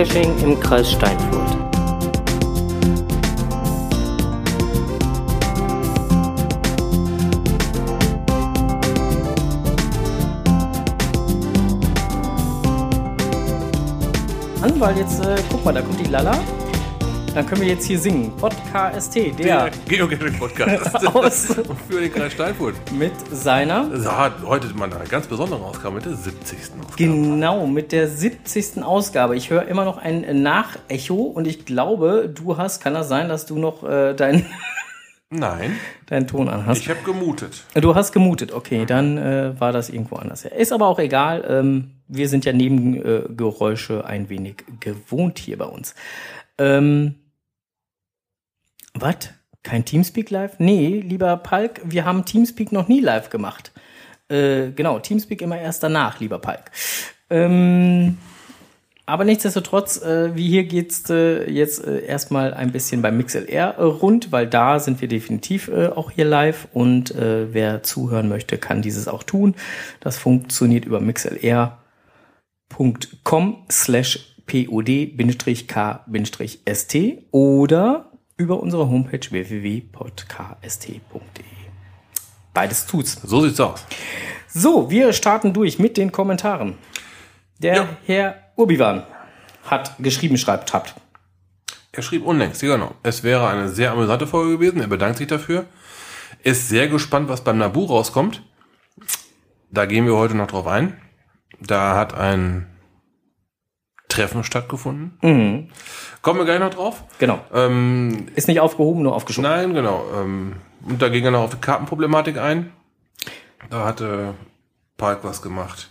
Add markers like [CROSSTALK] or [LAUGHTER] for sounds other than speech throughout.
Geocaching im Kreis Steinfurt. An, weil jetzt, äh, guck mal, da kommt die Lala. Dann können wir jetzt hier singen. Podcast, der, Der Geocaching-Podcast. [LAUGHS] Aus- für den Kreis Steinfurt. mit seiner, heute mal eine ganz besondere Ausgabe mit der 70. Ausgabe. genau, mit der 70. Ausgabe. Ich höre immer noch ein Nachecho und ich glaube, du hast, kann das sein, dass du noch äh, deinen [LAUGHS] Nein, deinen Ton anhast? ich habe gemutet. Du hast gemutet, okay, dann äh, war das irgendwo anders. Ist aber auch egal. Ähm, wir sind ja Nebengeräusche äh, Geräusche ein wenig gewohnt hier bei uns. Ähm, was? Kein Teamspeak live? Nee, lieber Palk, wir haben Teamspeak noch nie live gemacht. Äh, genau, Teamspeak immer erst danach, lieber Palk. Ähm, aber nichtsdestotrotz, äh, wie hier geht's äh, jetzt äh, erstmal ein bisschen beim MixLR rund, weil da sind wir definitiv äh, auch hier live und äh, wer zuhören möchte, kann dieses auch tun. Das funktioniert über mixlr.com slash pod-k-st oder über unsere Homepage www.podcast.de. Beides tut's. So sieht's aus. So, wir starten durch mit den Kommentaren. Der Ja. Herr Urbiwan hat geschrieben, schreibt, habt. Er schrieb unlängst, ja genau. Es wäre eine sehr amüsante Folge gewesen. Er bedankt sich dafür. Ist sehr gespannt, was beim Nabu rauskommt. Da gehen wir heute noch drauf ein. Da hat ein Treffen stattgefunden. Mhm. Kommen wir gleich noch drauf. Genau. Ähm, Ist nicht aufgehoben, nur aufgeschoben. Nein, genau. Ähm, und da ging er noch auf die Kartenproblematik ein. Da hatte Park was gemacht,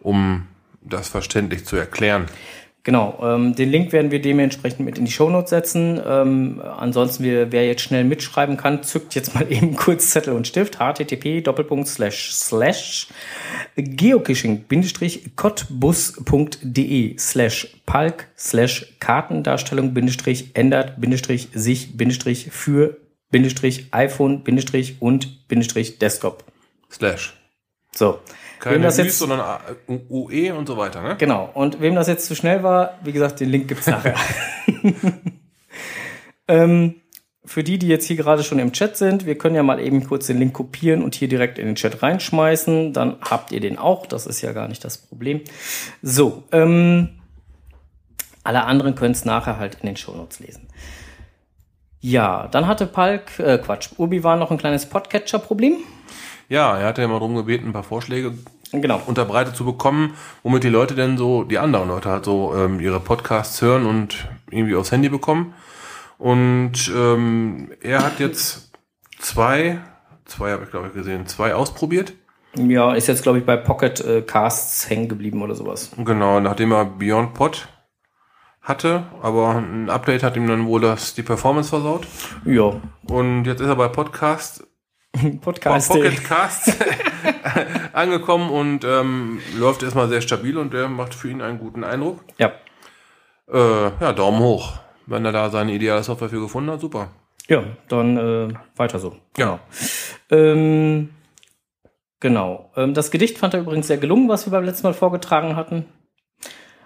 um das verständlich zu erklären. Genau. Ähm, den Link werden wir dementsprechend mit in die Shownotes setzen. Ähm, ansonsten, wer, wer jetzt schnell mitschreiben kann, zückt jetzt mal [LAUGHS] eben kurz Zettel und Stift. http doppelpunkt slash slash geocaching-cottbus.de slash palk slash Kartendarstellung bindestrich ändert bindestrich sich bindestrich für bindestrich iPhone bindestrich und bindestrich Desktop. Slash. So. Keine Wem das jetzt, sondern A- UE und so weiter, ne? genau. Und wem das jetzt zu schnell war, wie gesagt, den Link gibt's nachher. [LAUGHS] [LAUGHS] ähm, für die, die jetzt hier gerade schon im Chat sind, wir können ja mal eben kurz den Link kopieren und hier direkt in den Chat reinschmeißen. Dann habt ihr den auch. Das ist ja gar nicht das Problem. So, ähm, alle anderen können es nachher halt in den Shownotes lesen. Ja, dann hatte Palk, äh, Quatsch, Urbi war noch ein kleines Podcatcher-Problem. Ja, er hatte ja mal darum gebeten, ein paar Vorschläge Genau. unterbreitet zu bekommen, womit die Leute denn so, die anderen Leute halt so ähm, ihre Podcasts hören und irgendwie aufs Handy bekommen. Und ähm, er hat jetzt zwei, zwei habe ich glaube ich gesehen, zwei ausprobiert. Ja, ist jetzt, glaube ich, bei Pocket äh, Casts hängen geblieben oder sowas. Genau, nachdem er Beyond Pod hatte, aber ein Update hat ihm dann wohl das die Performance versaut. Ja, Und jetzt ist er bei Podcast [LAUGHS] Podcast. Pocket Cast [LAUGHS] angekommen und ähm, läuft erstmal sehr stabil und der macht für ihn einen guten Eindruck. Ja. Äh, ja, Daumen hoch. Wenn er da seine ideale Software für gefunden hat, super. Ja, dann äh, weiter so. Ja. Ähm, genau. Ähm, das Gedicht fand er übrigens sehr gelungen, was wir beim letzten Mal vorgetragen hatten.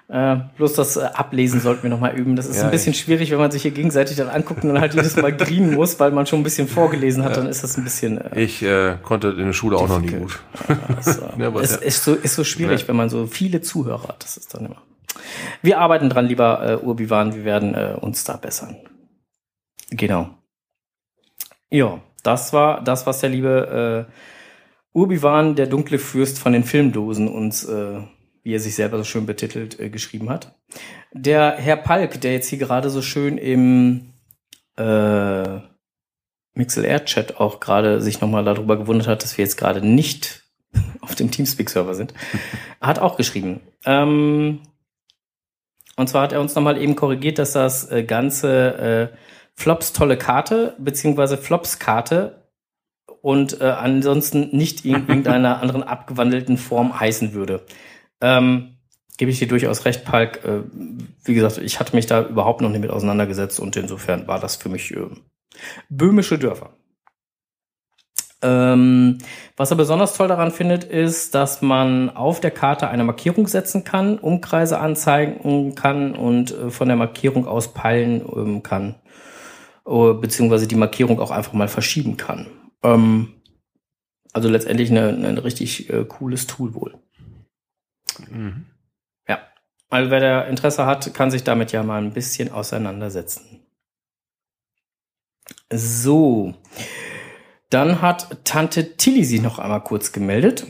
Äh, bloß das äh, Ablesen sollten wir nochmal üben. Das ist Ja, ein bisschen schwierig, wenn man sich hier gegenseitig dann anguckt und dann halt jedes Mal grinen [LAUGHS] muss, weil man schon ein bisschen vorgelesen hat, dann ist das ein bisschen. Äh, Ich äh, konnte in der Schule auch noch nie gut. [LAUGHS] äh, [LAUGHS] Ja, aber es ja. ist, so, ist so schwierig, wenn man so viele Zuhörer hat. Das ist dann immer. Wir arbeiten dran, lieber äh, Urbiwan. Wir werden äh, uns da bessern. Genau. Ja, das war das, was der liebe äh, Urbiwan, der dunkle Fürst von den Filmdosen, uns, äh, wie er sich selber so schön betitelt, äh, geschrieben hat. Der Herr Palk, der jetzt hier gerade so schön im äh, MixLR-Chat auch gerade sich nochmal darüber gewundert hat, dass wir jetzt gerade nicht [LAUGHS] auf dem Teamspeak-Server sind, [LAUGHS] hat auch geschrieben. Ähm, und zwar hat er uns nochmal eben korrigiert, dass das äh, ganze äh, Flops tolle Karte, beziehungsweise Flops Karte und äh, ansonsten nicht in [LAUGHS] irgendeiner anderen abgewandelten Form heißen würde. Ähm, gebe ich dir durchaus recht, Palk. Äh, wie gesagt, ich hatte mich da überhaupt noch nicht mit auseinandergesetzt und insofern war das für mich äh, böhmische Dörfer. Ähm, was er besonders toll daran findet, ist, dass man auf der Karte eine Markierung setzen kann, Umkreise anzeigen kann und äh, von der Markierung aus peilen ähm, kann. Äh, beziehungsweise die Markierung auch einfach mal verschieben kann. Ähm, also letztendlich ein, richtig äh, cooles Tool wohl. Mhm. Ja. Also wer da Interesse hat, kann sich damit ja mal ein bisschen auseinandersetzen. So. Dann hat Tante Tilly sich noch einmal kurz gemeldet.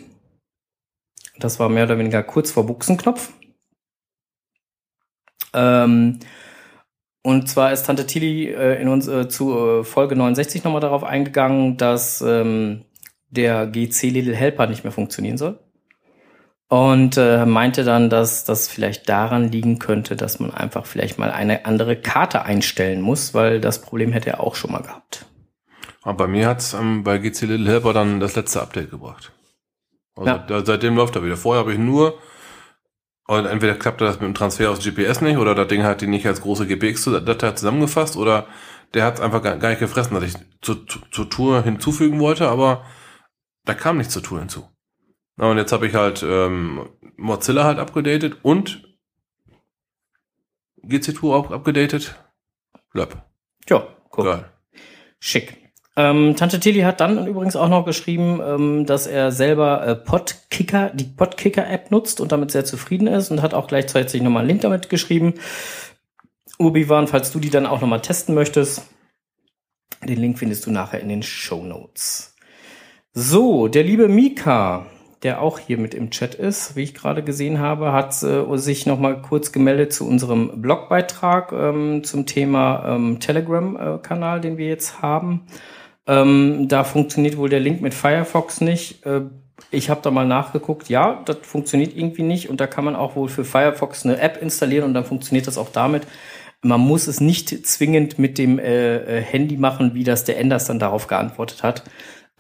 Das war mehr oder weniger kurz vor Buchsenknopf. Ähm, und zwar ist Tante Tilly äh, in uns äh, zu äh, Folge 69 nochmal darauf eingegangen, dass ähm, der GC Little Helper nicht mehr funktionieren soll. Und äh, meinte dann, dass das vielleicht daran liegen könnte, dass man einfach vielleicht mal eine andere Karte einstellen muss, weil das Problem hätte er auch schon mal gehabt. Aber bei mir hat's ähm, bei GC Little Helper dann das letzte Update gebracht. Also ja. da, seitdem läuft er wieder. Vorher habe ich nur, oder entweder klappte das mit dem Transfer aus GPS nicht, oder das Ding hat die nicht als große GPX-Datei zusammengefasst, oder der hat es einfach gar, gar, nicht gefressen, dass ich zur, zur Tour hinzufügen wollte, aber da kam nichts zur Tour hinzu. Und jetzt habe ich halt ähm, Mozilla halt abgedatet und GC Tour auch abgedatet. Lab. Ja, cool. Geil. Schick. Ähm, Tante Tilly hat dann übrigens auch noch geschrieben, ähm, dass er selber äh, Podkicker, die Podkicker-App nutzt und damit sehr zufrieden ist und hat auch gleichzeitig nochmal einen Link damit geschrieben. Urbiwan, falls du die dann auch nochmal testen möchtest, den Link findest du nachher in den Show Notes. So, der liebe Mika, der auch hier mit im Chat ist, wie ich gerade gesehen habe, hat äh, sich nochmal kurz gemeldet zu unserem Blogbeitrag ähm, zum Thema ähm, Telegram-Kanal, den wir jetzt haben. Ähm, da funktioniert wohl der Link mit Firefox nicht. Äh, ich habe da mal nachgeguckt, ja, das funktioniert irgendwie nicht und da kann man auch wohl für Firefox eine App installieren und dann funktioniert das auch damit. Man muss es nicht zwingend mit dem äh, äh Handy machen, wie das der Enders dann darauf geantwortet hat.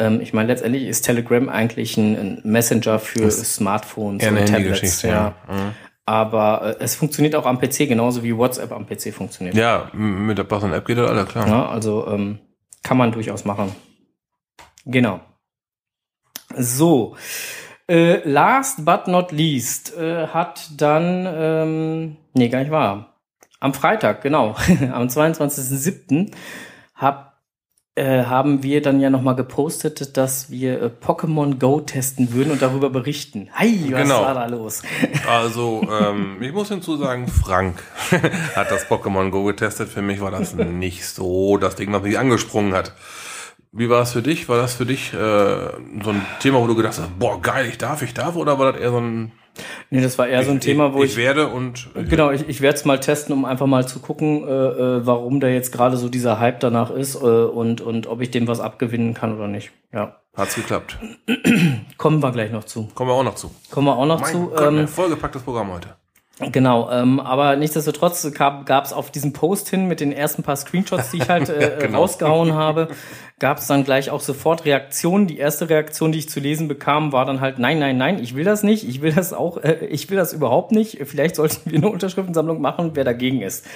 Ähm, ich meine, letztendlich ist Telegram eigentlich ein, Messenger für das Smartphones und Tablets. Ja. Mhm. Aber äh, es funktioniert auch am PC genauso wie WhatsApp am PC funktioniert. Ja, mit der passenden App geht das alle klar. Ja, also ähm, kann man durchaus machen. Genau. So. Äh, last but not least äh, hat dann, ähm, nee, gar nicht wahr. Am Freitag, genau, [LAUGHS] am 22.07. hab äh, haben wir dann ja nochmal gepostet, dass wir äh, Pokémon Go testen würden und darüber berichten. Hi, was genau. war da los? [LAUGHS] Also, ähm, ich muss hinzusagen, Frank [LAUGHS] hat das Pokémon Go getestet. Für mich war das nicht so das Ding, was mich angesprungen hat. Wie war es für dich? War das für dich äh, so ein Thema, wo du gedacht hast, boah, geil, ich darf, ich darf? Oder war das eher so ein Nee, das war eher ich, so ein Thema, wo ich. Ich werde und. Genau, ich, ich werde es mal testen, um einfach mal zu gucken, äh, äh, warum da jetzt gerade so dieser Hype danach ist äh, und, und ob ich dem was abgewinnen kann oder nicht. Ja. Hat's geklappt. [CLEARS THROAT] Kommen wir gleich noch zu. Kommen wir auch noch zu. Kommen wir auch noch mein zu. Gott, ähm, vollgepacktes Programm heute. Genau, ähm, aber nichtsdestotrotz gab es auf diesem Post hin mit den ersten paar Screenshots, die ich halt äh, [LAUGHS] genau. rausgehauen habe, gab es dann gleich auch sofort Reaktionen. Die erste Reaktion, die ich zu lesen bekam, war dann halt, nein, nein, nein, ich will das nicht, ich will das auch, äh, ich will das überhaupt nicht. Vielleicht sollten wir eine Unterschriftensammlung machen, wer dagegen ist.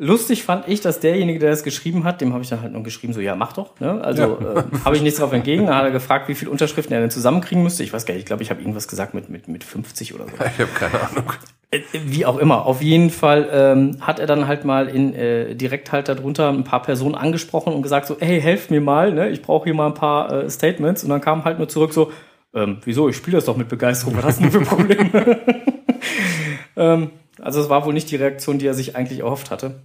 Lustig fand ich, dass derjenige, der das geschrieben hat, dem habe ich dann halt nur geschrieben, so ja, mach doch. Ne? Also ja. äh, habe ich nichts darauf entgegen. Dann hat er gefragt, wie viele Unterschriften er denn zusammenkriegen müsste. Ich weiß gar nicht, ich glaube, ich habe irgendwas gesagt mit, mit, mit 50 oder so. Ich habe keine Ahnung. Äh, wie auch immer. Auf jeden Fall ähm, hat er dann halt mal in äh, direkt halt darunter ein paar Personen angesprochen und gesagt so, hey, helft mir mal, ne? ich brauche hier mal ein paar äh, Statements. Und dann kam halt nur zurück so, ähm, wieso, ich spiele das doch mit Begeisterung, was hast du denn für Probleme? [LAUGHS] ähm, also es war wohl nicht die Reaktion, die er sich eigentlich erhofft hatte.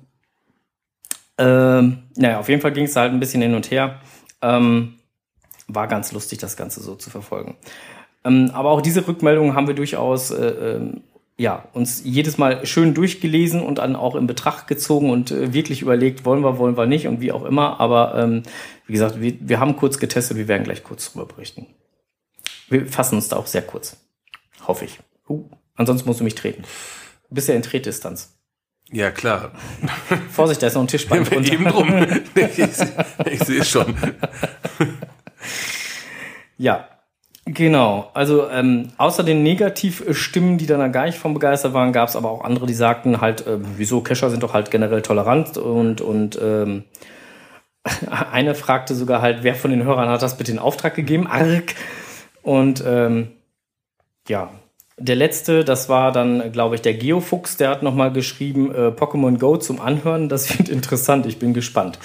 Ähm, naja, auf jeden Fall ging es halt ein bisschen hin und her. Ähm, war ganz lustig, das Ganze so zu verfolgen. Ähm, aber auch diese Rückmeldungen haben wir durchaus äh, äh, ja, uns jedes Mal schön durchgelesen und dann auch in Betracht gezogen und äh, wirklich überlegt, wollen wir, wollen wir nicht und wie auch immer. Aber ähm, wie gesagt, wir, wir haben kurz getestet, wir werden gleich kurz drüber berichten. Wir fassen uns da auch sehr kurz. Hoffe ich. Uh, ansonsten musst du mich treten. Bist ja in Tretdistanz. Ja, klar. Vorsicht, da ist noch ein Tischbein [LAUGHS] drunter. Eben drum. Ich, ich sehe es schon. Ja, genau. Also ähm, außer den Negativstimmen, die dann gar nicht von begeistert waren, gab es aber auch andere, die sagten halt, äh, wieso Kescher sind doch halt generell tolerant und und ähm, [LAUGHS] eine fragte sogar halt, wer von den Hörern hat das bitte in Auftrag gegeben? Arg. Und ähm, ja, der letzte, das war dann, glaube ich, der Geofuchs, der hat nochmal geschrieben, äh, Pokémon Go zum Anhören. Das wird [LAUGHS] interessant, ich bin gespannt.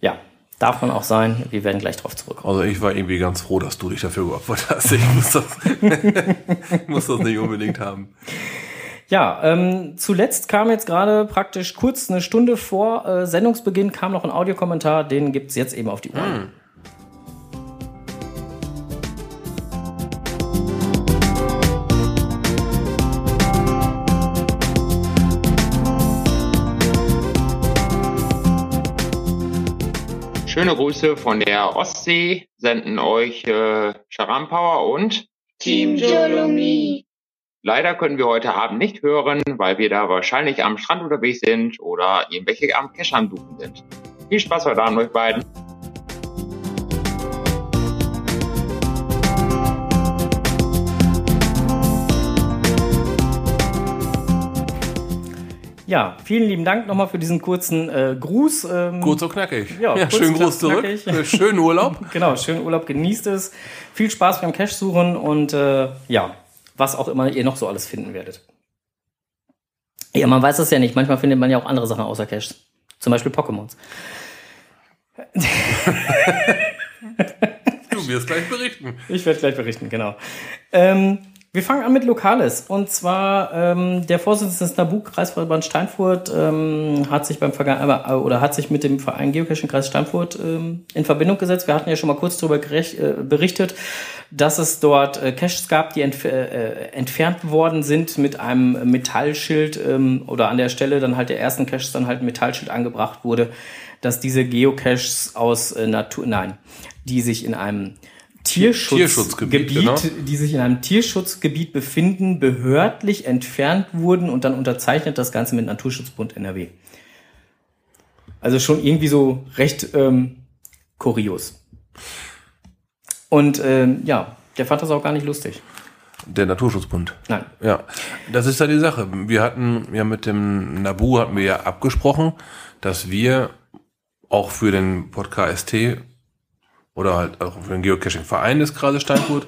Ja, darf man auch sein. Wir werden gleich drauf zurückkommen. Also ich war irgendwie ganz froh, dass du dich dafür geopfert hast. Ich muss das, [LAUGHS] muss das nicht unbedingt haben. Ja, ähm, zuletzt kam jetzt gerade praktisch kurz eine Stunde vor äh, Sendungsbeginn kam noch ein Audiokommentar, den gibt's jetzt eben auf die Ohren. Grüße von der Ostsee senden euch äh, Sharam Power und Team Jolomi. leider können wir heute Abend nicht hören, weil wir da wahrscheinlich am Strand unterwegs sind oder irgendwelche am Cash am Suchen sind. Viel Spaß heute Abend euch beiden. Ja, vielen lieben Dank nochmal für diesen kurzen äh, Gruß. Ähm, Kurz und knackig. Ja, Ja, schönen Gruß zurück. knackig. Schönen Urlaub. [LAUGHS] Genau, schönen Urlaub, genießt es. Viel Spaß beim Cash suchen und äh, ja, was auch immer ihr noch so alles finden werdet. Ja, man weiß das ja nicht. Manchmal findet man ja auch andere Sachen außer Cash. Zum Beispiel Pokémons. Du wirst gleich berichten. [LAUGHS] Ich werde gleich berichten, genau. Ähm, wir fangen an mit Lokales. Und zwar ähm, der Vorsitzende des NABU-Kreisverband Steinfurt ähm, hat sich beim Vergan äh, oder hat sich mit dem Verein Geocaching Kreis Steinfurt ähm, in Verbindung gesetzt. Wir hatten ja schon mal kurz darüber äh, berichtet, dass es dort äh, Caches gab, die entf äh, entfernt worden sind mit einem Metallschild ähm, oder an der Stelle dann halt der ersten Caches dann halt ein Metallschild angebracht wurde, dass diese Geocaches aus äh, Natur, nein, die sich in einem Tierschutzgebiet, Tierschutzgebiet, genau. die sich in einem Tierschutzgebiet befinden, behördlich entfernt wurden und dann unterzeichnet das Ganze mit Naturschutzbund NRW. Also schon irgendwie so recht ähm, kurios. Und ähm, ja, der fand das auch gar nicht lustig. Der Naturschutzbund. Nein. Ja, das ist ja die Sache. Wir hatten ja mit dem Nabu hatten wir ja abgesprochen, dass wir auch für den Podcast ST oder halt auch für den Geocaching-Verein des Kreises Steinfurt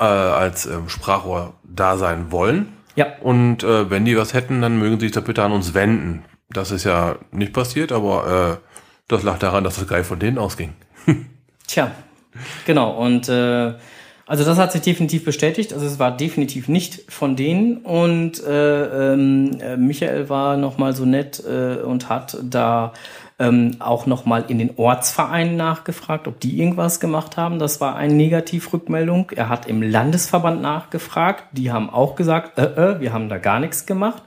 äh, als ähm, Sprachrohr da sein wollen. Ja. Und äh, wenn die was hätten, dann mögen sie sich doch bitte an uns wenden. Das ist ja nicht passiert, aber äh, das lag daran, dass das Geil von denen ausging. [LAUGHS] Tja, genau. Und äh, also das hat sich definitiv bestätigt. Also es war definitiv nicht von denen. Und äh, ähm, äh, Michael war noch mal so nett äh, und hat da ähm, auch noch mal in den Ortsvereinen nachgefragt, ob die irgendwas gemacht haben. Das war eine Negativrückmeldung. Er hat im Landesverband nachgefragt. Die haben auch gesagt, äh, äh, wir haben da gar nichts gemacht.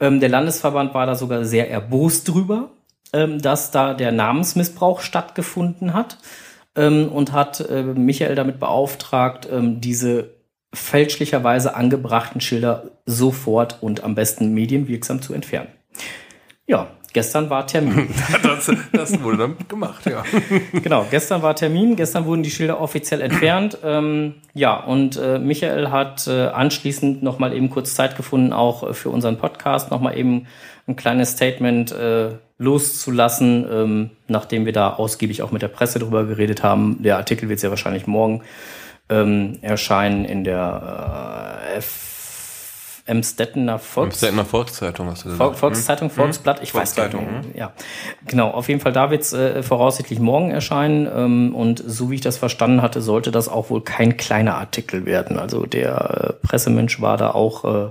Ähm, der Landesverband war da sogar sehr erbost drüber, ähm, dass da der Namensmissbrauch stattgefunden hat ähm, und hat äh, Michael damit beauftragt, ähm, diese fälschlicherweise angebrachten Schilder sofort und am besten medienwirksam zu entfernen. Ja, gestern war Termin. [LAUGHS] das, das wurde dann gemacht, ja. [LAUGHS] genau, gestern war Termin, gestern wurden die Schilder offiziell entfernt. [CLEARS THROAT] Ähm, ja, und äh, Michael hat äh, anschließend nochmal eben kurz Zeit gefunden, auch äh, für unseren Podcast nochmal eben ein kleines Statement äh, loszulassen, ähm, nachdem wir da ausgiebig auch mit der Presse drüber geredet haben. Der Artikel wird sehr wahrscheinlich morgen ähm, erscheinen in der äh, F Emstettener Volks Amsterdamer Volkszeitung hast du Vol gesagt. Volkszeitung, Volksblatt, ich weiß gar nicht. Volkszeitung. Ja, genau. Auf jeden Fall, da wird's äh, voraussichtlich morgen erscheinen. Ähm, und so wie ich das verstanden hatte, sollte das auch wohl kein kleiner Artikel werden. Also der äh, Pressemensch war da auch äh,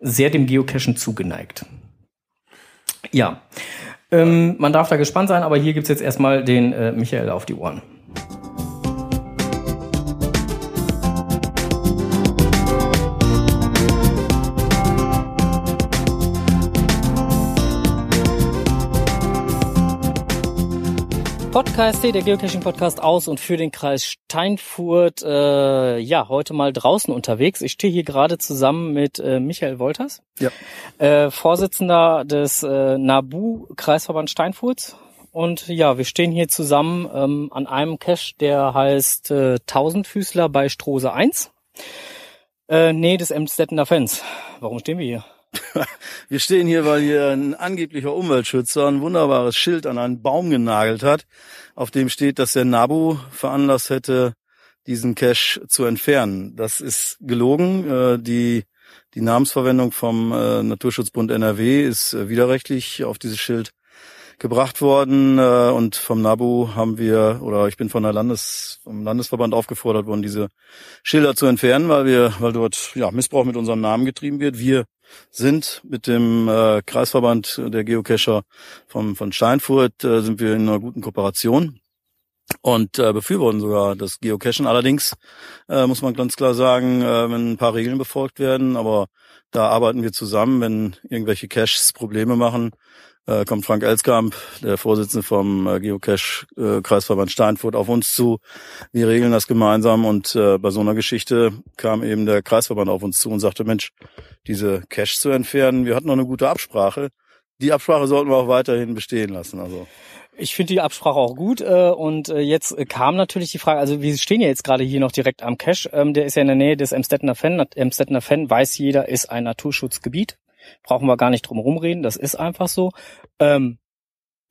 sehr dem Geocachen zugeneigt. Ja, ähm, man darf da gespannt sein, aber hier gibt's jetzt erstmal den äh, Michael auf die Ohren. Podcast, der Geocaching-Podcast aus und für den Kreis Steinfurt. Äh, ja, heute mal draußen unterwegs. Ich stehe hier gerade zusammen mit äh, Michael Wolters, Ja. äh, Vorsitzender des äh, NABU Kreisverband Steinfurt. Und ja, wir stehen hier zusammen ähm, an einem Cache, der heißt äh, Tausendfüßler bei Strose 1. Äh, nee, des Emstettener Fans. Warum stehen wir hier? [LAUGHS] Wir stehen hier, weil hier ein angeblicher Umweltschützer ein wunderbares Schild an einen Baum genagelt hat, auf dem steht, dass der NABU veranlasst hätte, diesen Cache zu entfernen. Das ist gelogen. Äh, die, die Namensverwendung vom äh, Naturschutzbund NRW ist äh, widerrechtlich auf dieses Schild gebracht worden und vom NABU haben wir oder ich bin von der Landes vom Landesverband aufgefordert worden, diese Schilder zu entfernen, weil wir weil dort ja Missbrauch mit unserem Namen getrieben wird. Wir sind mit dem äh, Kreisverband der Geocacher vom von Steinfurt äh, sind wir in einer guten Kooperation und äh, befürworten sogar das Geocachen. Allerdings äh, muss man ganz klar sagen, äh, wenn ein paar Regeln befolgt werden, aber da arbeiten wir zusammen, wenn irgendwelche Caches Probleme machen, äh, kommt Frank Elskamp, der Vorsitzende vom äh, Geocache äh, Steinfurt, auf uns zu. Wir regeln das gemeinsam und äh, bei so einer Geschichte kam eben der Kreisverband auf uns zu und sagte, Mensch, diese Cache zu entfernen, wir hatten noch eine gute Absprache. Die Absprache sollten wir auch weiterhin bestehen lassen. Also ich finde die Absprache auch gut äh, und äh, jetzt kam natürlich die Frage, also wir stehen ja jetzt gerade hier noch direkt am Cache, ähm, der ist ja in der Nähe des Emstettener Fan. Emstettener Fan weiß jeder, ist ein Naturschutzgebiet. Brauchen wir gar nicht drum rumreden, das ist einfach so. Ähm,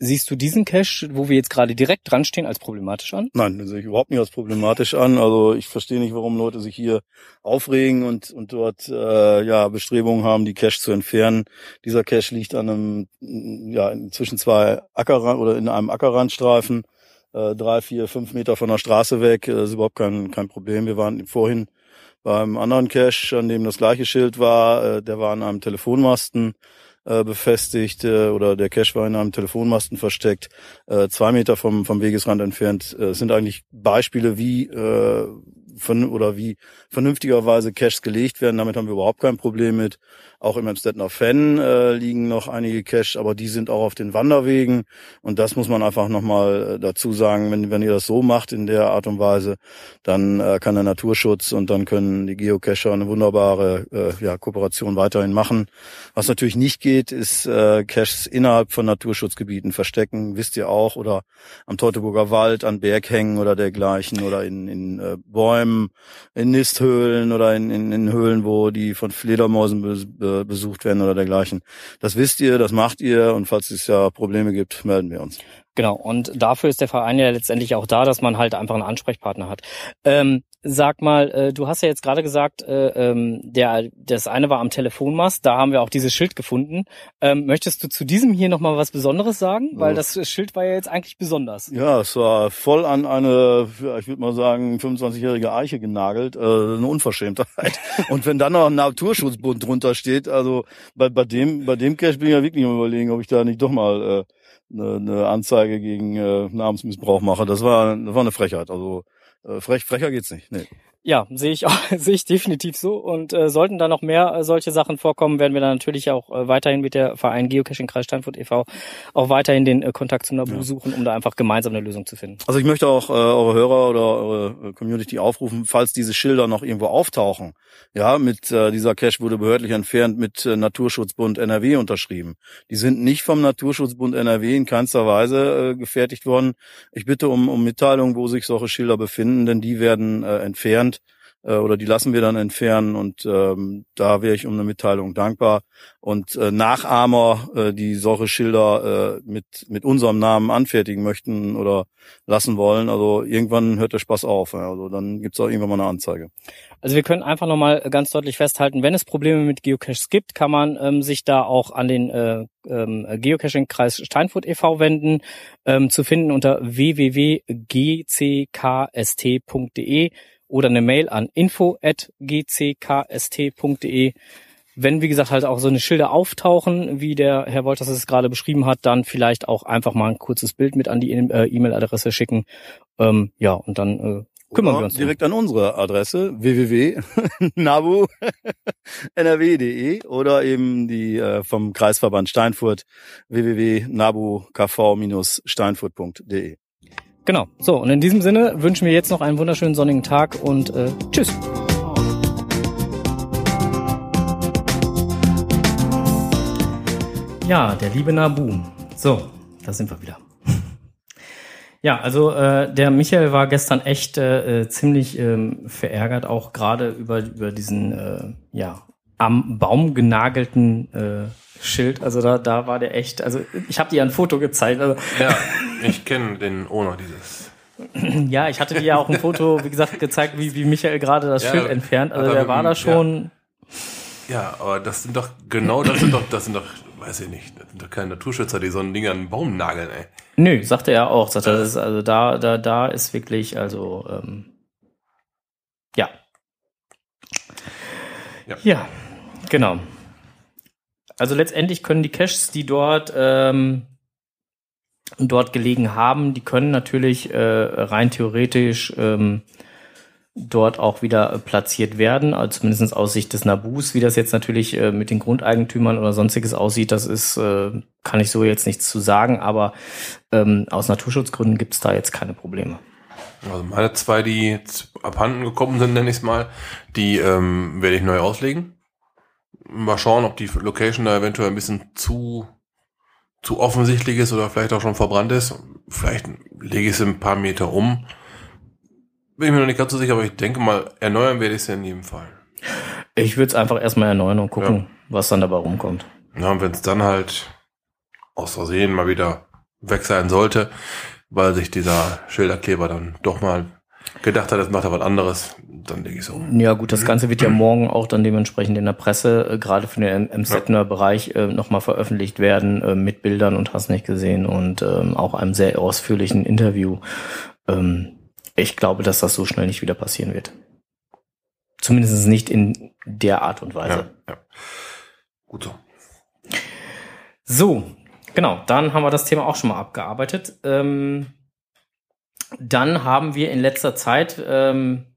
Siehst du diesen Cache, wo wir jetzt gerade direkt dran stehen, als problematisch an? Nein, den sehe ich überhaupt nicht als problematisch an. Also ich verstehe nicht, warum Leute sich hier aufregen und, und dort äh, ja Bestrebungen haben, die Cache zu entfernen. Dieser Cache liegt an einem, ja, zwischen zwei Ackerrand oder in einem Ackerrandstreifen, äh, drei, vier, fünf Meter von der Straße weg. Das ist überhaupt kein, kein Problem. Wir waren vorhin beim anderen Cache, an dem das gleiche Schild war, äh, der war an einem Telefonmasten äh, befestigt äh, oder der Cache war in einem Telefonmasten versteckt, äh, zwei Meter vom, vom Wegesrand entfernt. Äh, sind eigentlich Beispiele, wie äh, von, oder wie vernünftigerweise Caches gelegt werden. Damit haben wir überhaupt kein Problem mit. Auch im Amstettner Fan äh, liegen noch einige Caches, aber die sind auch auf den Wanderwegen. Und das muss man einfach nochmal äh, dazu sagen. Wenn, wenn ihr das so macht in der Art und Weise, dann äh, kann der Naturschutz und dann können die Geocacher eine wunderbare äh, ja, Kooperation weiterhin machen. Was natürlich nicht geht, ist äh, Caches innerhalb von Naturschutzgebieten verstecken, wisst ihr auch, oder am Teutoburger Wald an Berghängen oder dergleichen oder in, in äh, Bäumen, in Nisthöhlen oder in, in, in Höhlen, wo die von Fledermäusen be, be besucht werden oder dergleichen. Das wisst ihr, das macht ihr und falls es ja Probleme gibt, melden wir uns. Genau, und dafür ist der Verein ja letztendlich auch da, dass man halt einfach einen Ansprechpartner hat. Ähm, sag mal, äh, du hast ja jetzt gerade gesagt, äh, ähm, der, das eine war am Telefonmast, da haben wir auch dieses Schild gefunden. Ähm, möchtest du zu diesem hier nochmal was Besonderes sagen? Weil das Schild war ja jetzt eigentlich besonders. Ja, es war voll an eine, ich würde mal sagen, 25-jährige Eiche genagelt. Äh, eine Unverschämtheit. [LAUGHS] und wenn dann noch ein Naturschutzbund drunter steht, also bei, bei dem, bei dem Cash bin ich ja wirklich am überlegen, ob ich da nicht doch mal äh, eine, eine Anzeige gegen äh, Namensmissbrauch mache. Das war, das war eine Frechheit. Also äh, frech, frecher geht's nicht. Nee. Ja, sehe ich auch, [LAUGHS] sehe ich definitiv so. Und äh, sollten da noch mehr äh, solche Sachen vorkommen, werden wir dann natürlich auch äh, weiterhin mit der Verein Geocaching Kreis Steinfurt e.V. auch weiterhin den äh, Kontakt zum Nabu ja. suchen, um da einfach gemeinsam eine Lösung zu finden. Also ich möchte auch äh, eure Hörer oder eure äh, Community aufrufen, falls diese Schilder noch irgendwo auftauchen. Ja, mit äh, dieser Cache wurde behördlich entfernt mit äh, Naturschutzbund NRW unterschrieben. Die sind nicht vom Naturschutzbund NRW in keinster Weise äh, gefertigt worden. Ich bitte um, um Mitteilung, wo sich solche Schilder befinden, denn die werden äh, entfernt äh, oder die lassen wir dann entfernen und ähm, da wäre ich um eine Mitteilung dankbar. Und äh, Nachahmer, äh, die solche Schilder äh, mit, mit unserem Namen anfertigen möchten oder lassen wollen, also irgendwann hört der Spaß auf. Also dann gibt's auch irgendwann mal eine Anzeige. Also wir können einfach nochmal ganz deutlich festhalten, wenn es Probleme mit Geocaches gibt, kann man ähm, sich da auch an den äh, ähm, Geocaching-Kreis Steinfurt e.V. wenden, ähm, zu finden unter www.gckst.de oder eine Mail an info.gckst.de. Wenn, wie gesagt, halt auch so eine Schilder auftauchen, wie der Herr Wolters es gerade beschrieben hat, dann vielleicht auch einfach mal ein kurzes Bild mit an die äh, E-Mail-Adresse schicken. Ähm, ja, und dann äh, kümmern wir uns. Direkt an unsre Adresse www.nabu.nrw.de [LAUGHS] oder eben die äh, vom Kreisverband Steinfurt www.nabukv-steinfurt.de. Genau. So, und in diesem Sinne wünschen wir jetzt noch einen wunderschönen sonnigen Tag und äh, tschüss. Ja, der liebe Nabu. So, da sind wir wieder. [LAUGHS] Ja, also äh, der Michael war gestern echt äh, äh ziemlich ähm, verärgert, auch gerade über über diesen äh, ja am Baum genagelten äh, Schild. Also da, da war der echt. Also ich habe dir ein Foto gezeigt. Also, Ja, [LAUGHS] ich kenne den Owner dieses. ja, ich hatte dir ja auch ein Foto, wie gesagt, gezeigt, wie, wie Michael gerade das Ja, Schild entfernt. Also er der war da schon. Ja, aber das sind doch genau, das sind doch, das sind doch, weiß ich nicht, das sind doch keine Naturschützer, die so ein Ding an den Baum nageln, ey. Nö, sagte er auch. Sagte, das ist, also da, da, da ist wirklich, also ähm, ja. Ja. Ja, genau. Also letztendlich können die Caches, die dort ähm, dort gelegen haben, die können natürlich äh, rein theoretisch ähm, dort auch wieder äh, platziert werden, also zumindest aus Sicht des Nabus. Wie das jetzt natürlich äh, mit den Grundeigentümern oder sonstiges aussieht, das ist, äh, kann ich so jetzt nichts zu sagen, aber ähm, aus Naturschutzgründen gibt es da jetzt keine Probleme. Also meine zwei, die abhanden gekommen sind, nenne ich es mal, die ähm, werde ich neu auslegen. Mal schauen, ob die Location da eventuell ein bisschen zu, zu offensichtlich ist oder vielleicht auch schon verbrannt ist. Vielleicht lege ich sie ein paar Meter um. Bin ich mir noch nicht ganz so sicher, aber ich denke mal, erneuern werde ich sie in jedem Fall. Ich würde es einfach erstmal erneuern und gucken, was dann dabei rumkommt. Ja, und wenn es dann halt aus Versehen mal wieder weg sein sollte, weil sich dieser Schilderkleber dann doch mal gedacht hat, das macht er was anderes, dann lege ich es um. Ja gut, das Ganze wird ja morgen auch dann dementsprechend in der Presse, äh, gerade für den MZner-Bereich, äh, nochmal veröffentlicht werden, äh, mit Bildern und hast nicht gesehen und ähm, auch einem sehr ausführlichen Interview. Ähm, ich glaube, dass das so schnell nicht wieder passieren wird. Zumindest nicht in der Art und Weise. Ja, ja. Gut so. So, genau, dann haben wir das Thema auch schon mal abgearbeitet. Ähm, dann haben wir in letzter Zeit ähm,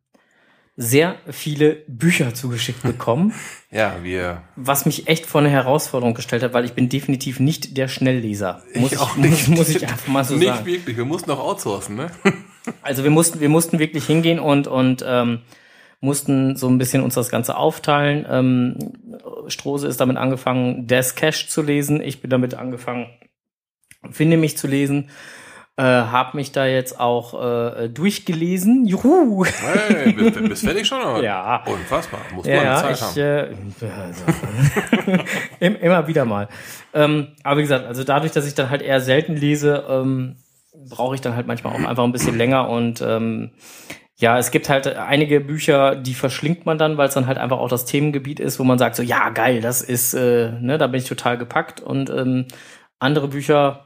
sehr viele Bücher zugeschickt [LAUGHS] bekommen, Ja, wir. was mich echt vor eine Herausforderung gestellt hat, weil ich bin definitiv nicht der Schnellleser. Muss ich, auch Muss, muss ich einfach mal so nicht sagen. wirklich. Wir mussten auch outsourcen, ne? [LAUGHS] Also wir mussten, wir mussten wirklich hingehen und, und ähm, mussten so ein bisschen uns das Ganze aufteilen. Ähm, Strose ist damit angefangen, Des Cash zu lesen. Ich bin damit angefangen, Finde mich zu lesen. Äh, habe mich da jetzt auch äh, durchgelesen. Juhu! Hey, [LAUGHS] bist, bist fertig schon? Oder? Ja. Unfassbar. Muss Ja, man Zeit ich haben. äh, also, [LAUGHS] im- immer wieder mal. Ähm, aber wie gesagt, also dadurch, dass ich dann halt eher selten lese, ähm, brauche ich dann halt manchmal auch einfach ein bisschen länger und ähm, ja, es gibt halt einige Bücher, die verschlingt man dann, weil es dann halt einfach auch das Themengebiet ist, wo man sagt so, ja geil, das ist, äh, ne, da bin ich total gepackt und ähm, andere Bücher,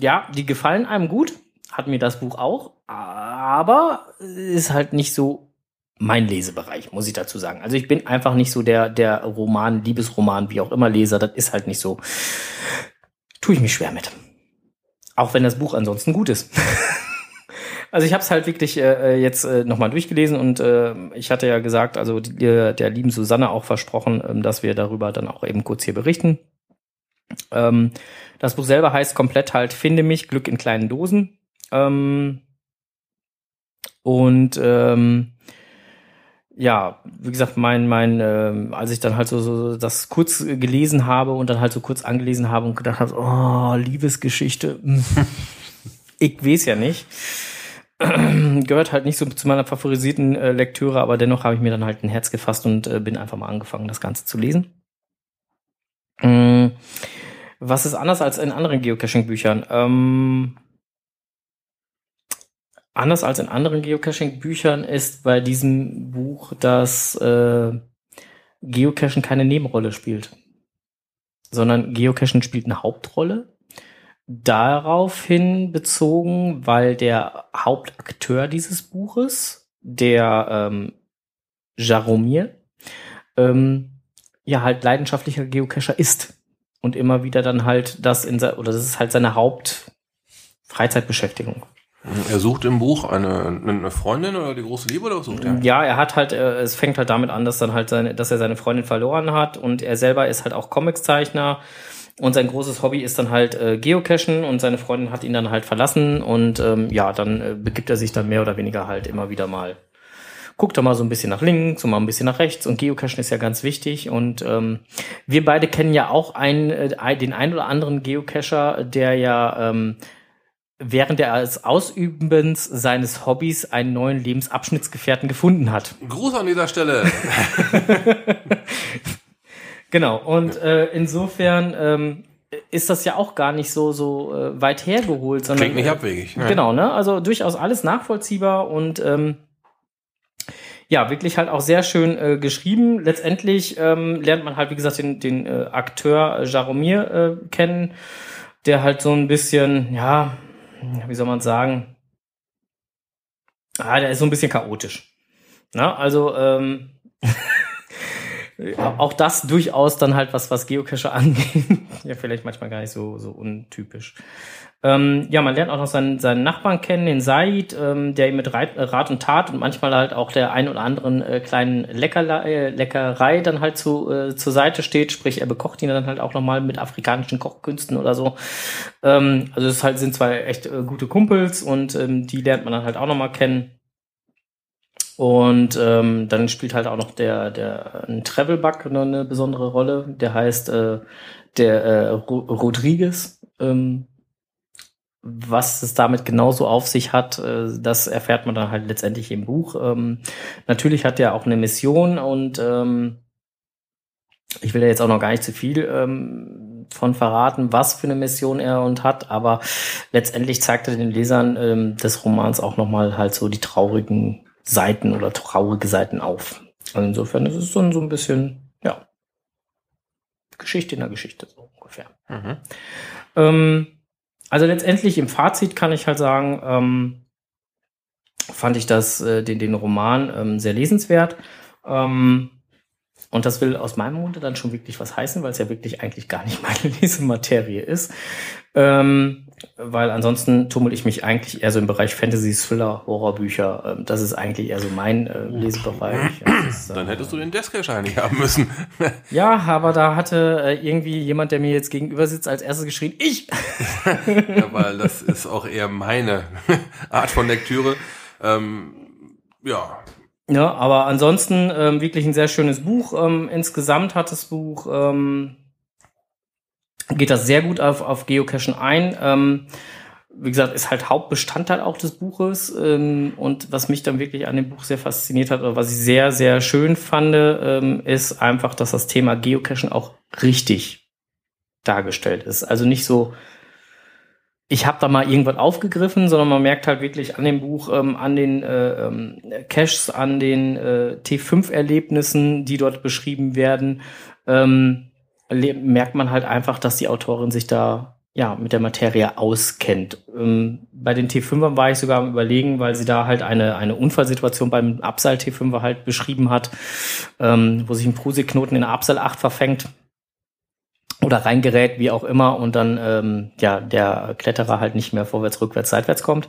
ja, die gefallen einem gut, hat mir das Buch auch, aber ist halt nicht so mein Lesebereich, muss ich dazu sagen. Also ich bin einfach nicht so der, der Roman, Liebesroman, wie auch immer Leser, das ist halt nicht so. Tue ich mich schwer mit. Auch wenn das Buch ansonsten gut ist. [LAUGHS] also ich habe es halt wirklich äh, jetzt äh, nochmal durchgelesen und äh, ich hatte ja gesagt, also die, der lieben Susanne auch versprochen, ähm, dass wir darüber dann auch eben kurz hier berichten. Ähm, das Buch selber heißt komplett halt Finde mich, Glück in kleinen Dosen. Ähm, und ähm, ja, wie gesagt, mein, mein, ähm, als ich dann halt so, so das kurz gelesen habe und dann halt so kurz angelesen habe und gedacht habe, oh, Liebesgeschichte, hm, [LAUGHS] ich weiß ja nicht. [CLEARS THROAT] Gehört halt nicht so zu meiner favorisierten äh, Lektüre, aber dennoch habe ich mir dann halt ein Herz gefasst und äh, bin einfach mal angefangen, das Ganze zu lesen. Mm, Was ist anders als in anderen Geocaching-Büchern? Ähm, anders als in anderen Geocaching-Büchern ist bei diesem Buch, dass äh, Geocachen keine Nebenrolle spielt, sondern Geocachen spielt eine Hauptrolle. Daraufhin bezogen, weil der Hauptakteur dieses Buches, der ähm, Jaromir, ähm, ja halt leidenschaftlicher Geocacher ist und immer wieder dann halt das in oder das ist halt seine Hauptfreizeitbeschäftigung. Er sucht im Buch eine, eine Freundin oder die große Liebe oder was sucht er? Ja, er hat halt, äh, es fängt halt damit an, dass dann halt seine, dass er seine Freundin verloren hat und er selber ist halt auch Comicszeichner und sein großes Hobby ist dann halt äh, Geocachen und seine Freundin hat ihn dann halt verlassen und ähm, ja, dann äh, begibt er sich dann mehr oder weniger halt immer wieder mal. Guckt er mal so ein bisschen nach links und mal ein bisschen nach rechts und Geocachen ist ja ganz wichtig und ähm, wir beide kennen ja auch einen, äh, den ein oder anderen Geocacher, der ja ähm, während er als Ausübens seines Hobbys einen neuen Lebensabschnittsgefährten gefunden hat. Gruß an dieser Stelle. [LAUGHS] Genau, und äh, insofern ähm, ist das ja auch gar nicht so, so äh, weit hergeholt, sondern. Klingt nicht äh, abwegig. Ne? Genau, ne? Also durchaus alles nachvollziehbar und ähm, ja, wirklich halt auch sehr schön äh, geschrieben. Letztendlich ähm, lernt man halt, wie gesagt, den, den äh, Akteur äh, Jaromir äh, kennen, der halt so ein bisschen, ja, wie soll man sagen, ah, der ist so ein bisschen chaotisch. Na, also ähm, [LAUGHS] auch das durchaus dann halt was, was Geocache [LAUGHS] angeht. ja, vielleicht manchmal gar nicht so, so untypisch. Ähm, ja, man lernt auch noch seinen, seinen Nachbarn kennen, den Said, ähm, der ihm mit äh, Rat und Tat und manchmal halt auch der ein oder anderen äh, kleinen Leckerlei, äh, Leckerei dann halt zu, äh, zur Seite steht. Sprich, er bekocht ihn dann halt auch nochmal mit afrikanischen Kochkünsten oder so. Ähm, also es halt, sind zwei echt äh, gute Kumpels und ähm, die lernt man dann halt auch nochmal kennen. Und ähm, dann spielt halt auch noch der, der ein Travel-Bug eine, eine besondere Rolle. Der heißt äh, der äh, Ro Rodriguez. Ähm, was es damit genauso auf sich hat, äh, das erfährt man dann halt letztendlich im Buch. Ähm, natürlich hat er auch eine Mission und ähm, ich will ja jetzt auch noch gar nicht zu viel ähm, von verraten, was für eine Mission er und hat, aber letztendlich zeigt er den Lesern des Romans auch nochmal halt so die traurigen Seiten oder traurige Seiten auf. Also insofern ist es so, so ein bisschen, ja, Geschichte in der Geschichte, so ungefähr. Mhm. Ähm, also letztendlich im Fazit kann ich halt sagen, ähm, fand ich das, äh, den, den Roman ähm, sehr lesenswert. Ähm, und das will aus meinem Munde dann schon wirklich was heißen, weil es ja wirklich eigentlich gar nicht [LAUGHS] meine Lesematerie ist. Ähm, weil ansonsten tummel ich mich eigentlich eher so im Bereich Fantasy, Thriller, Horrorbücher. Ähm, das ist eigentlich eher so mein äh, Lesebereich. [LAUGHS] Ist, äh, Dann hättest du den Desk wahrscheinlich haben müssen. [LAUGHS] ja, aber da hatte äh, irgendwie jemand, der mir jetzt gegenüber sitzt, als erstes geschrien, ich! [LAUGHS] ja, weil das ist auch eher meine Art von Lektüre. Ähm, ja, Ja, aber ansonsten ähm, wirklich ein sehr schönes Buch. Ähm, insgesamt hat das Buch ähm, geht das sehr gut auf, auf Geocachen ein. Ähm, wie gesagt, ist halt Hauptbestandteil auch des Buches. Ähm, und was mich dann wirklich an dem Buch sehr fasziniert hat, oder was ich sehr, sehr schön fand, ähm, ist einfach, dass das Thema Geocachen auch richtig dargestellt ist. Also nicht so, ich habe da mal irgendwas aufgegriffen, sondern man merkt halt wirklich an dem Buch, ähm, an den äh, ähm, Caches, an den äh, T5-Erlebnissen, die dort beschrieben werden, ähm, merkt man halt einfach, dass die Autorin sich da ja mit der Materie auskennt. Ähm, bei den T5ern war ich sogar am überlegen, weil sie da halt eine, eine Unfallsituation beim Abseil T5er halt beschrieben hat, ähm, wo sich ein Prusiknoten in der Abseil 8 verfängt oder reingerät, wie auch immer, und dann ähm, ja der Kletterer halt nicht mehr vorwärts, rückwärts, seitwärts kommt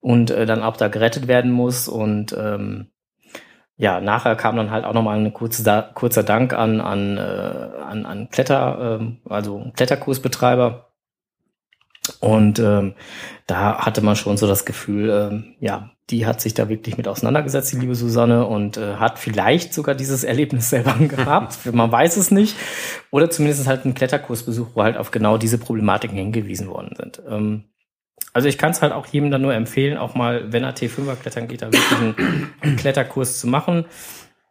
und äh, dann auch da gerettet werden muss. Und ähm, ja, nachher kam dann halt auch nochmal ein kurze, da kurzer Dank an, an, äh, an, an Kletter, ähm, also Kletterkursbetreiber. Und ähm, da hatte man schon so das Gefühl, ähm, ja, die hat sich da wirklich mit auseinandergesetzt, die liebe Susanne, und äh, hat vielleicht sogar dieses Erlebnis [LAUGHS] selber gehabt. [LAUGHS] Man weiß es nicht. Oder zumindest halt einen Kletterkursbesuch, wo halt auf genau diese Problematiken hingewiesen worden sind. Ähm, also ich kann es halt auch jedem dann nur empfehlen, auch mal, wenn er T5er klettern geht, da wirklich einen, [CLEARS THROAT] Kletterkurs zu machen.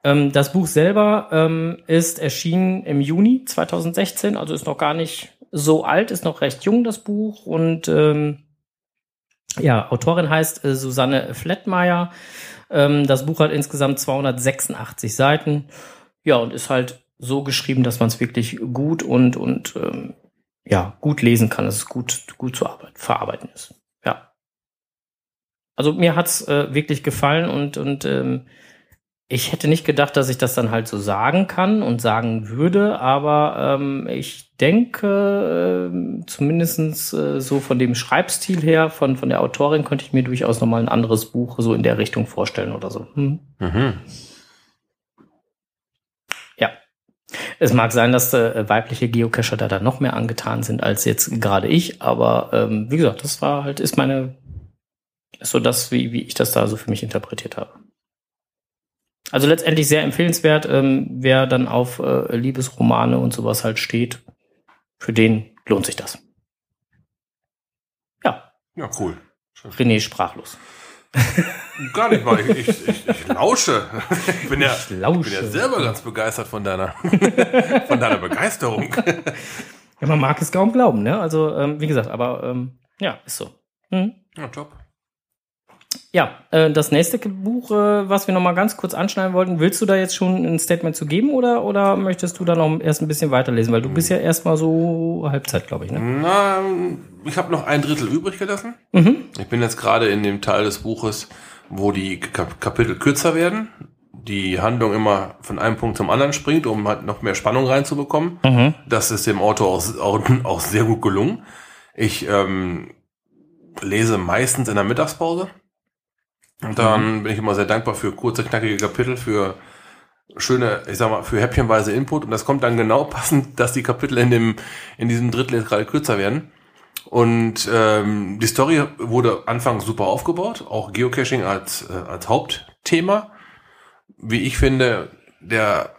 Ähm, das Buch selber ähm, ist erschienen im Juni 2016, also ist noch gar nicht so alt, ist noch recht jung, das Buch. Und ähm, ja, Autorin heißt äh, Susanne Flettmeier. Ähm, das Buch hat insgesamt 286 Seiten. Ja, und ist halt so geschrieben, dass man es wirklich gut und, und ähm, ja, gut lesen kann, dass es gut, gut zu arbeiten, verarbeiten ist. Ja. Also mir hat's äh, wirklich gefallen und, und ähm, ich hätte nicht gedacht, dass ich das dann halt so sagen kann und sagen würde, aber ähm, ich denke, ähm, zumindestens äh, so von dem Schreibstil her, von, von der Autorin, könnte ich mir durchaus nochmal ein anderes Buch so in der Richtung vorstellen oder so. Hm. Mhm. Ja. Es mag sein, dass äh, weibliche Geocacher da dann noch mehr angetan sind als jetzt gerade ich, aber ähm, wie gesagt, das war halt, ist meine, ist so das, wie, wie ich das da so für mich interpretiert habe. Also letztendlich sehr empfehlenswert, ähm, wer dann auf äh, Liebesromane und sowas halt steht, für den lohnt sich das. Ja, Ja, cool. René sprachlos. [LAUGHS] Gar nicht mal. Ich, ich, ich, ich lausche. Ich bin, ja, Ich lausche. bin ja selber ganz begeistert von deiner, [LAUGHS] von deiner Begeisterung. Ja, man mag es kaum glauben, ne? Also, ähm, wie gesagt, aber ähm, ja, ist so. Mhm. Ja, top. Ja, äh, das nächste Buch, äh, was wir noch mal ganz kurz anschneiden wollten, willst du da jetzt schon ein Statement zu geben oder, oder möchtest du da noch erst ein bisschen weiterlesen? Weil du bist ja erst mal so Halbzeit, glaube ich, ne? Na, ich habe noch ein Drittel übrig gelassen. Mhm. Ich bin jetzt gerade in dem Teil des Buches, wo die Kap Kapitel kürzer werden, die Handlung immer von einem Punkt zum anderen springt, um halt noch mehr Spannung reinzubekommen. Mhm. Das ist dem Autor auch, auch, auch sehr gut gelungen. Ich ähm, lese meistens in der Mittagspause. Und dann bin ich immer sehr dankbar für kurze, knackige Kapitel, für schöne, ich sag mal, für häppchenweise Input. Und das kommt dann genau [LAUGHS] passend, dass die Kapitel in dem, in diesem Drittel jetzt gerade kürzer werden. Und ähm, die Story wurde anfangs super aufgebaut, auch Geocaching als, äh, als Hauptthema. Wie ich finde, der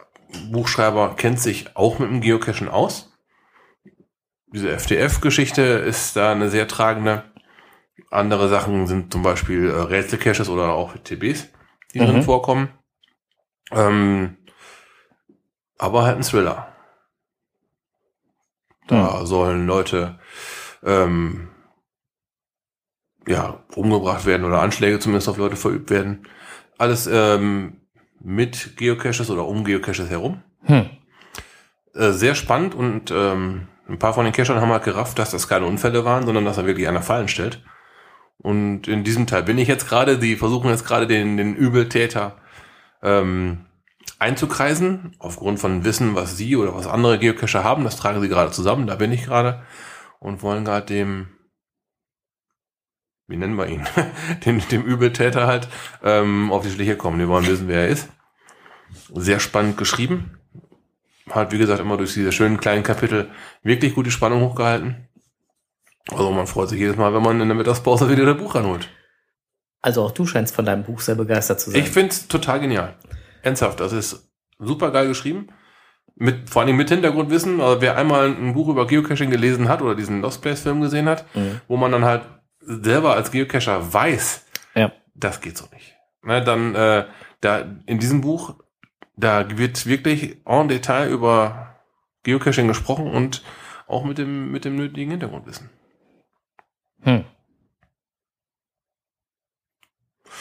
Buchschreiber kennt sich auch mit dem Geocachen aus. Diese FTF-Geschichte ist da eine sehr tragende. Andere Sachen sind zum Beispiel äh, Rätselcaches oder auch TBs, die Mhm. drin vorkommen. Ähm, aber halt ein Thriller. Da sollen Leute ähm, ja, umgebracht werden oder Anschläge zumindest auf Leute verübt werden. Alles ähm, mit Geocaches oder um Geocaches herum. Hm. Äh, sehr spannend und ähm, ein paar von den Cachern haben halt gerafft, dass das keine Unfälle waren, sondern dass er wirklich einer Fallen stellt. Und in diesem Teil bin ich jetzt gerade, die versuchen jetzt gerade den, den Übeltäter ähm, einzukreisen, aufgrund von Wissen, was sie oder was andere Geocacher haben. Das tragen sie gerade zusammen, da bin ich gerade und wollen gerade dem, wie nennen wir ihn, [LAUGHS] dem, dem Übeltäter halt ähm, auf die Schliche kommen. Die wollen wissen, wer er ist. Sehr spannend geschrieben. Hat, wie gesagt, immer durch diese schönen kleinen Kapitel wirklich gut die Spannung hochgehalten. Also man freut sich jedes Mal, wenn man in der Mittagspause wieder das Buch ranholt. Also auch du scheinst von deinem Buch sehr begeistert zu sein. Ich find's total genial. Ernsthaft, das ist super geil geschrieben. Mit, vor allem mit Hintergrundwissen. Also wer einmal ein Buch über Geocaching gelesen hat oder diesen Lost Place Film gesehen hat, Mhm. wo man dann halt selber als Geocacher weiß, Ja. das geht so nicht. Ne, dann äh, da in diesem Buch, da wird wirklich en Detail über Geocaching gesprochen und auch mit dem mit dem nötigen Hintergrundwissen. Hm.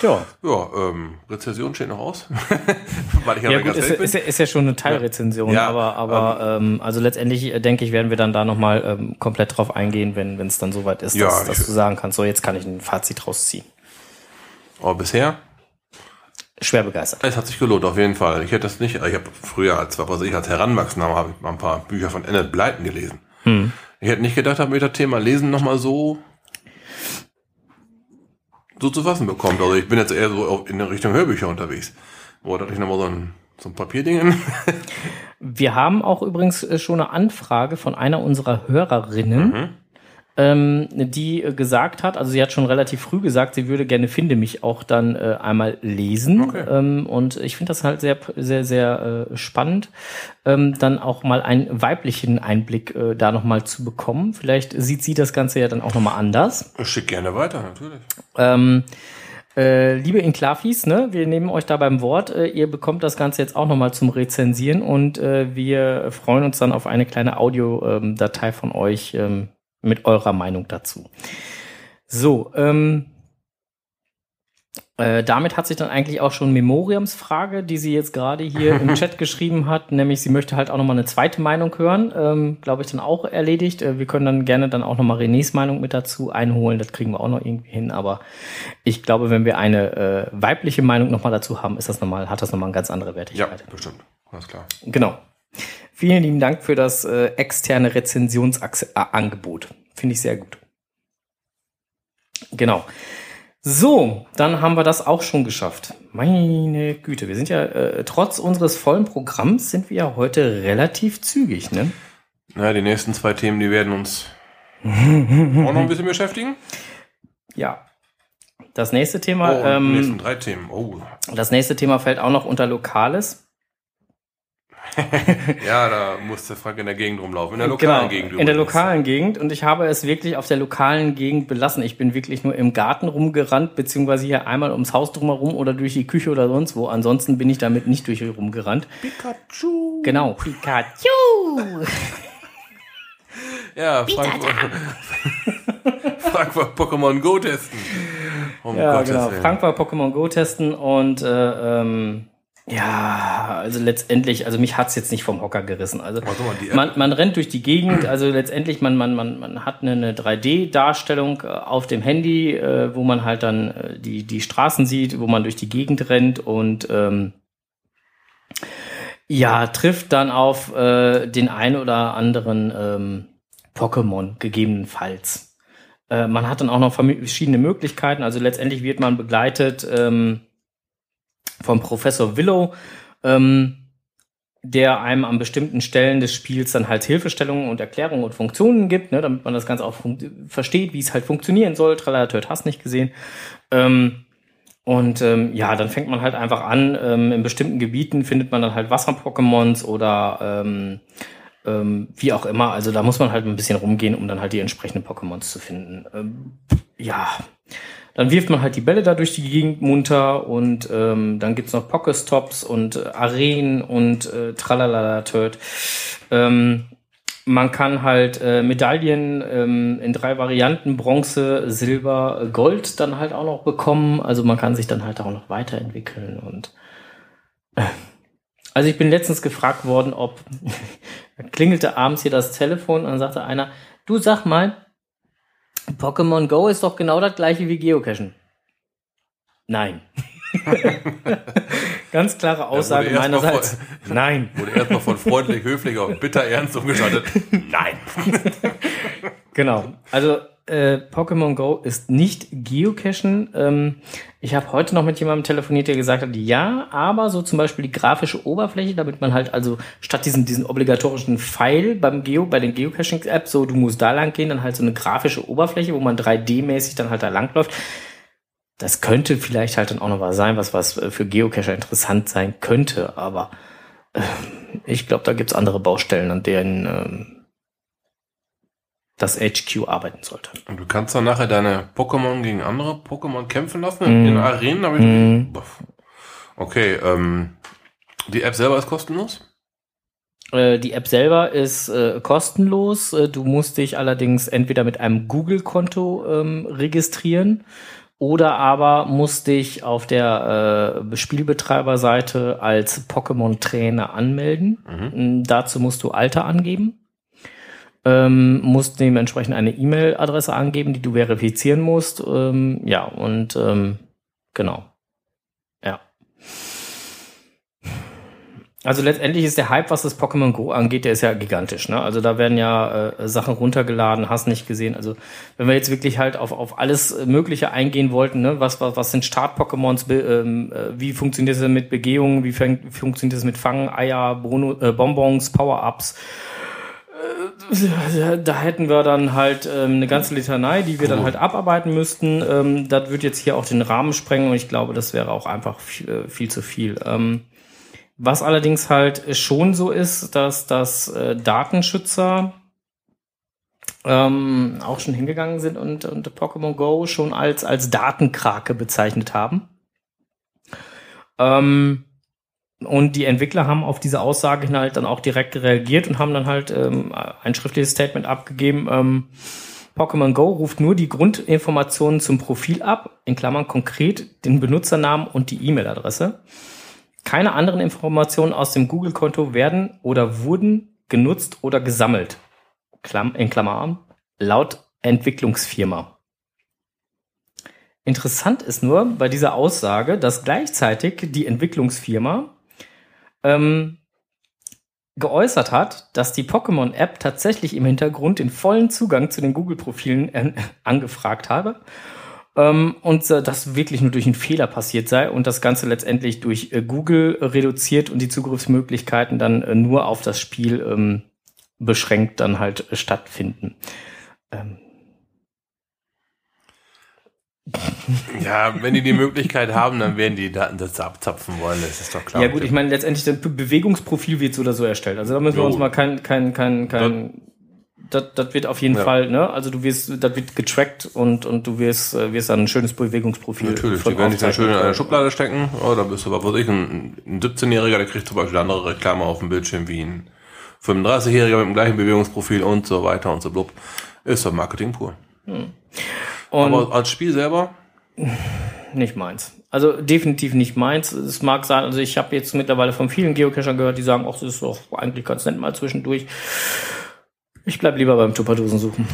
Ja, Ja, ähm, Rezession steht noch aus, [LAUGHS] weil ich ja gut, ist, ist, ja- ist ja schon eine Teilrezension, Ja, aber, aber ähm, also letztendlich äh, denke ich, werden wir dann da nochmal ähm, komplett drauf eingehen, wenn es dann soweit ist, Ja, dass, dass du sagen kannst, so jetzt kann ich ein Fazit rausziehen. aber bisher Schwer begeistert. Es hat sich gelohnt, auf jeden Fall. Ich hätte das nicht, ich habe früher, als was ich, als Heranwachsender habe ich mal ein paar Bücher von Annette Blyton gelesen. Hm. Ich hätte nicht gedacht, dass mir das Thema Lesen nochmal so, so zu fassen bekommt. Also ich bin jetzt eher so in der Richtung Hörbücher unterwegs. Wo dachte ich nochmal so ein, so ein Papierding. Wir haben auch übrigens äh, schon eine Anfrage von einer unserer Hörerinnen, Mhm. Ähm, die äh, gesagt hat, also sie hat schon relativ früh gesagt, sie würde gerne Finde mich auch dann äh, einmal lesen. Okay. Ähm, und ich finde das halt sehr, sehr, sehr äh, spannend, ähm, dann auch mal einen weiblichen Einblick äh, da nochmal zu bekommen. Vielleicht sieht sie das Ganze ja dann auch nochmal anders. Ich schick gerne weiter, natürlich. Ähm, äh, liebe Inklafis, ne, wir nehmen euch da beim Wort. Äh, ihr bekommt das Ganze jetzt auch nochmal zum Rezensieren und äh, wir freuen uns dann auf eine kleine Audiodatei von euch ähm, mit eurer Meinung dazu. So, ähm, äh, damit hat sich dann eigentlich auch schon Memoriams Frage, die sie jetzt gerade hier im [LAUGHS] Chat geschrieben hat, nämlich sie möchte halt auch nochmal eine zweite Meinung hören, ähm, glaube ich, dann auch erledigt. Äh, wir können dann gerne dann auch nochmal Renés Meinung mit dazu einholen, das kriegen wir auch noch irgendwie hin, aber ich glaube, wenn wir eine äh, weibliche Meinung nochmal dazu haben, ist das nochmal, hat das nochmal eine ganz andere Ja, Wertigkeit. bestimmt. Alles klar. Genau. Vielen lieben Dank für das äh, externe Rezensionsangebot. Finde ich sehr gut. Genau. So, dann haben wir das auch schon geschafft. Meine Güte, wir sind ja äh, trotz unseres vollen Programms sind wir ja heute relativ zügig, ne? Na, die nächsten zwei Themen, die werden uns [LAUGHS] auch noch ein bisschen beschäftigen. Ja. Das nächste Thema, Oh, die nächsten ähm, drei Themen. Oh, das nächste Thema fällt auch noch unter Lokales. [LAUGHS] ja, da musste Frank in der Gegend rumlaufen. In der lokalen genau, Gegend. in der übrigens. lokalen Gegend. Und ich habe es wirklich auf der lokalen Gegend belassen. Ich bin wirklich nur im Garten rumgerannt, beziehungsweise hier einmal ums Haus drumherum oder durch die Küche oder sonst wo. Ansonsten bin ich damit nicht durch hier rumgerannt. Pikachu. Genau. Pikachu! [LAUGHS] Ja, Frank, [LAUGHS] Frank war Pokémon Go testen. Um Ja, Gottes genau. Willen. Frank war Pokémon Go testen und äh, ähm, ja, also letztendlich, also mich hat's jetzt nicht vom Hocker gerissen. Also man, man rennt durch die Gegend, also letztendlich man man man man hat eine, eine 3D-Darstellung äh, auf dem Handy, äh, wo man halt dann äh, die die Straßen sieht, wo man durch die Gegend rennt und ähm, ja trifft dann auf äh, den ein oder anderen ähm, Pokémon gegebenenfalls. Man hat dann auch noch verschiedene Möglichkeiten. Also letztendlich wird man begleitet ähm, vom Professor Willow, ähm, der einem an bestimmten Stellen des Spiels dann halt Hilfestellungen und Erklärungen und Funktionen gibt, ne, damit man das Ganze auch versteht, wie es halt funktionieren soll. Tralala, hast nicht gesehen. Ähm, und ähm, ja, dann fängt man halt einfach an. Ähm, in bestimmten Gebieten findet man dann halt Wasser-Pokémons oder ähm, ähm, wie auch immer. Also da muss man halt ein bisschen rumgehen, um dann halt die entsprechenden Pokémons zu finden. Ähm, ja, dann wirft man halt die Bälle da durch die Gegend munter und ähm, dann gibt's noch Pokestops und äh, Arenen und äh, tralala Turd. Ähm, man kann halt äh, Medaillen ähm, in drei Varianten, Bronze, Silber, Gold dann halt auch noch bekommen. Also man kann sich dann halt auch noch weiterentwickeln und äh, also ich bin letztens gefragt worden, ob [LAUGHS] klingelte abends hier das Telefon und dann sagte einer, du sag mal, Pokémon Go ist doch genau das gleiche wie Geocachen. Nein. [LAUGHS] Ganz klare Aussage mal meinerseits. [LAUGHS] Nein. [LAUGHS] Wurde erstmal von freundlich, höflich auf bitter ernst umgeschaltet. Nein. Genau. Also äh, Pokémon Go ist nicht Geocachen. Ähm, ich habe heute noch mit jemandem telefoniert, der gesagt hat, ja, aber so zum Beispiel die grafische Oberfläche, damit man halt also statt diesen diesen obligatorischen Pfeil beim Geo, bei den Geocaching-Apps, so du musst da lang gehen, dann halt so eine grafische Oberfläche, wo man 3D-mäßig dann halt da langläuft. Das könnte vielleicht halt dann auch noch was sein, was was äh, für Geocacher interessant sein könnte, aber äh, ich glaube, da gibt's andere Baustellen, an denen ähm, das HQ arbeiten sollte. Und du kannst dann nachher deine Pokémon gegen andere Pokémon kämpfen lassen? Mhm. In Arenen? Ich Mhm. Okay, ähm, die App selber ist kostenlos? Äh, die App selber ist äh, kostenlos. Äh, Du musst dich allerdings entweder mit einem Google-Konto ähm, registrieren oder aber musst dich auf der äh, Spielbetreiberseite als Pokémon-Trainer anmelden. Mhm. Dazu musst du Alter angeben. Ähm, musst dementsprechend eine E-Mail-Adresse angeben, die du verifizieren musst. Ähm, ja, und ähm, genau. Ja. Also letztendlich ist der Hype, was das Pokémon Go angeht, der ist ja gigantisch. Ne? Also da werden ja äh, Sachen runtergeladen, hast nicht gesehen. Also wenn wir jetzt wirklich halt auf, auf alles Mögliche eingehen wollten, ne? was, was, was sind Start-Pokémons, ähm, äh, wie funktioniert es mit Begehungen, wie, fängt, funktioniert es mit Fangen, Eier, Bono, äh, Bonbons, Power-Ups, da hätten wir dann halt ähm, eine ganze Litanei, die wir dann halt abarbeiten müssten. Ähm, das wird jetzt hier auch den Rahmen sprengen und ich glaube, das wäre auch einfach viel, äh, viel zu viel. Ähm, was allerdings halt schon so ist, dass das äh, Datenschützer ähm, auch schon hingegangen sind und, und Pokémon Go schon als, als Datenkrake bezeichnet haben. Ähm, und die Entwickler haben auf diese Aussage halt dann auch direkt reagiert und haben dann halt ähm, ein schriftliches Statement abgegeben. Ähm, Pokémon Go ruft nur die Grundinformationen zum Profil ab, in Klammern konkret den Benutzernamen und die E-Mail-Adresse. Keine anderen Informationen aus dem Google-Konto werden oder wurden genutzt oder gesammelt. Klam in Klammern, laut Entwicklungsfirma. Interessant ist nur bei dieser Aussage, dass gleichzeitig die Entwicklungsfirma ähm, geäußert hat, dass die Pokémon-App tatsächlich im Hintergrund den vollen Zugang zu den Google-Profilen äh, [LAUGHS] angefragt habe ähm, und äh, das wirklich nur durch einen Fehler passiert sei und das Ganze letztendlich durch äh, Google reduziert und die Zugriffsmöglichkeiten dann äh, nur auf das Spiel ähm, beschränkt dann halt äh, stattfinden. Ähm. Ja, wenn die die Möglichkeit haben, dann werden die Datensätze abzapfen wollen, das ist doch klar. Ja gut, ich meine, letztendlich das Be- Bewegungsprofil wird so oder so erstellt. Also da müssen wir Jo. uns mal kein, kein, kein, kein, das, das wird auf jeden Ja. Fall, ne? Also du wirst, das wird getrackt und, und du wirst, äh, wirst dann ein schönes Bewegungsprofil Natürlich, die werden dich dann schön in eine Schublade stecken. Oh, da bist du, was weiß ich, ein, ein 17-Jähriger, der kriegt zum Beispiel andere Reklame auf dem Bildschirm wie ein 35-Jähriger mit dem gleichen Bewegungsprofil und so weiter und so blub. Ist doch Marketing pur. können. Und Aber als Spiel selber, nicht meins. Also definitiv nicht meins. Es mag sein, also ich habe jetzt mittlerweile von vielen Geocachern gehört, die sagen, ach, das ist doch eigentlich ganz nett mal zwischendurch. Ich bleib lieber beim Tupperdosen suchen.